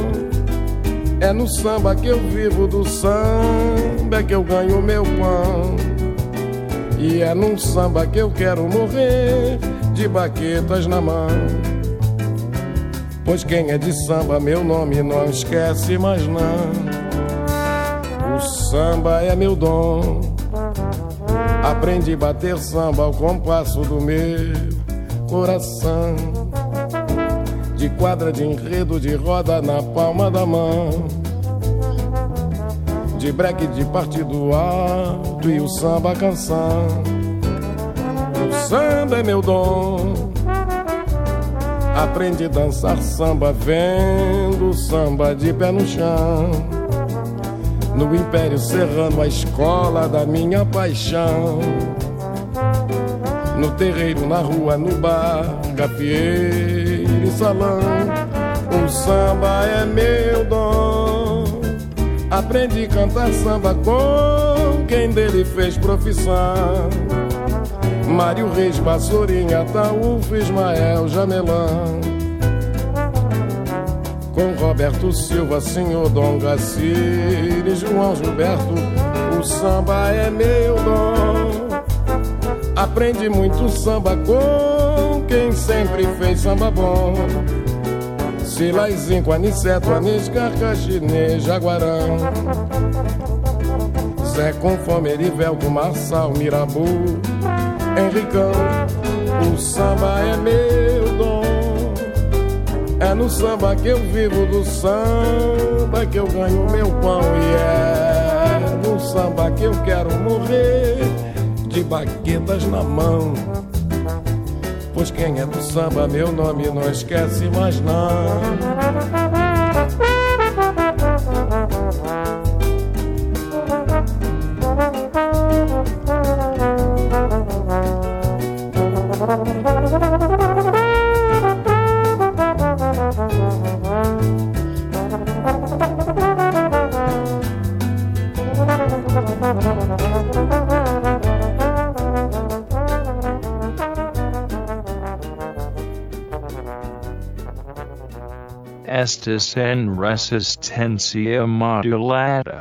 É no samba que eu vivo, do samba é que eu ganho meu pão. E é num samba que eu quero morrer, de baquetas na mão. Pois quem é de samba, meu nome não esquece mais não. O samba é meu dom. Aprendi a bater samba ao compasso do meu coração. De quadra de enredo, de roda na palma da mão. De breque de partido alto e o samba canção. Samba é meu dom. Aprendi a dançar samba vendo samba de pé no chão. No Império Serrano, a escola da minha paixão. No terreiro, na rua, no bar, gafieira e salão. O samba é meu dom. Aprendi a cantar samba com quem dele fez profissão. Mário Reis, Vassourinha, Taúfo, Ismael, Jamelão. com Roberto Silva, senhor Dom e João Gilberto. O samba é meu dom. Aprendi muito samba com quem sempre fez samba bom. Silaizinho, Aniceto, Anis, Carcaxinê, Jaguarão. Zé com fome, Erivelto, Marçal, Mirabu, Henricão. O samba é meu dom. É no samba que eu vivo, do samba que eu ganho meu pão. E é no samba que eu quero morrer, de baquetas na mão. Pois quem é do samba, meu nome não esquece mais não. Estes en resistencia modulada.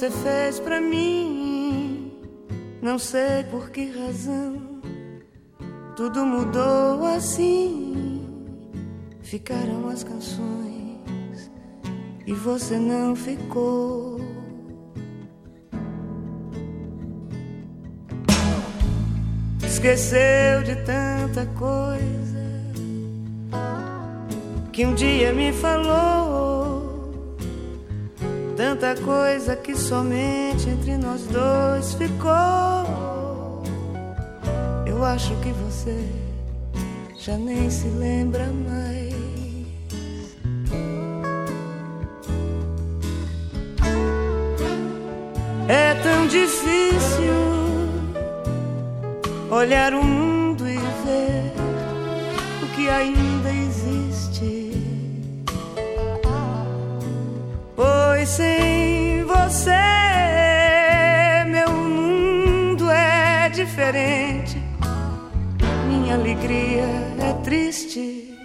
Você fez pra mim. Não sei por que razão tudo mudou assim. Ficaram as canções e você não ficou. Esqueceu de tanta coisa que um dia me falou. Tanta coisa que somente entre nós dois ficou. Eu acho que você já nem se lembra mais. É tão difícil olhar o mundo e ver o que ainda existe. Pois sem você, meu mundo é diferente. Minha alegria é triste.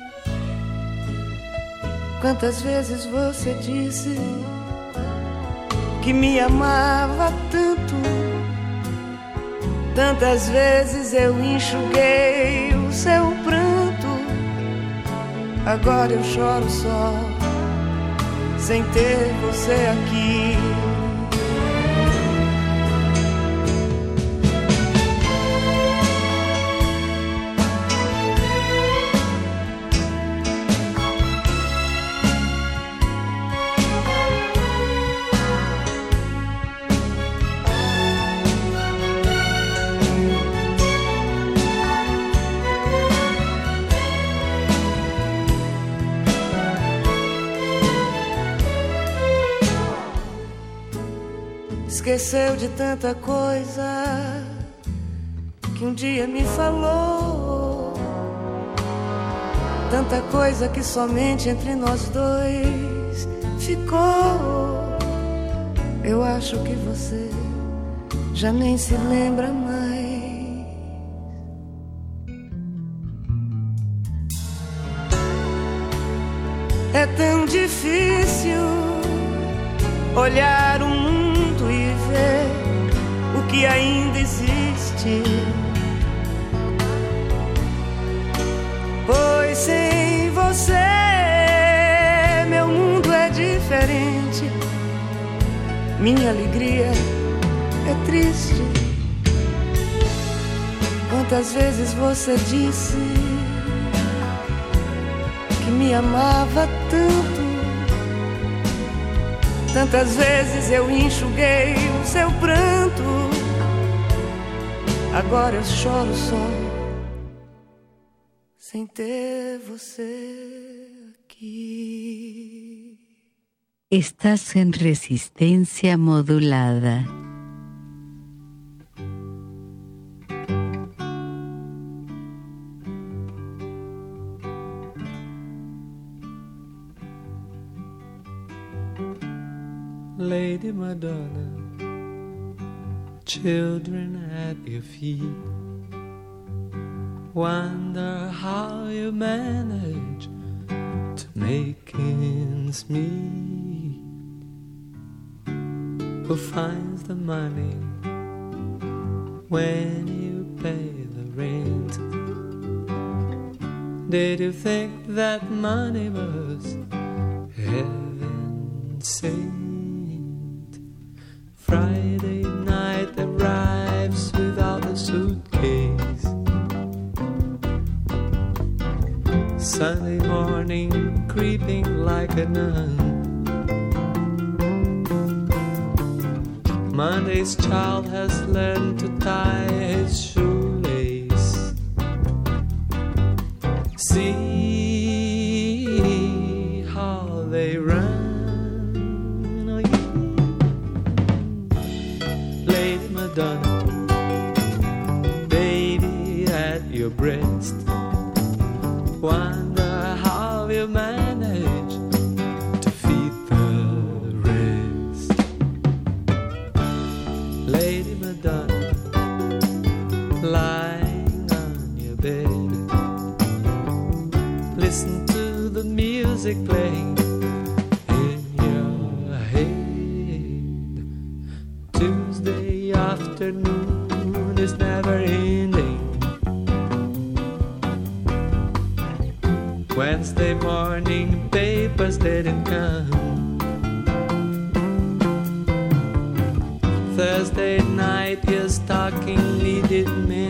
Quantas vezes você disse que me amava tanto? Tantas vezes eu enxuguei o seu pranto. Agora eu choro só, sem ter você aqui. Esqueceu de tanta coisa que um dia me falou. Tanta coisa que somente entre nós dois ficou. Eu acho que você já nem se lembra mais. Você disse que me amava tanto? Tantas vezes eu enxuguei o seu pranto. Agora eu choro só, sem ter você aqui. Estás en resistencia modulada. Lady Madonna, children at your feet. Wonder how you manage to make ends meet. Who finds the money when you pay the rent? Did you think that money was heaven sent? Friday night arrives without a suitcase. Sunday morning creeping like a nun. Monday's child has learned to tie his shoelace. See Madonna, baby at your breast. Wonder how you manage to feed the rest. Lady Madonna, lying on your bed. Listen to the music playing afternoon is never ending. Wednesday morning papers didn't come. Thursday night your stocking needed mending.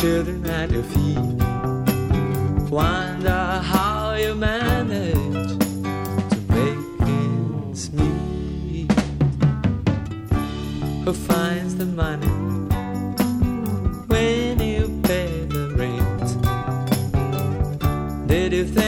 Children at your feet. Wonder how you manage to make ends meet. Who finds the money when you pay the rent? Did you think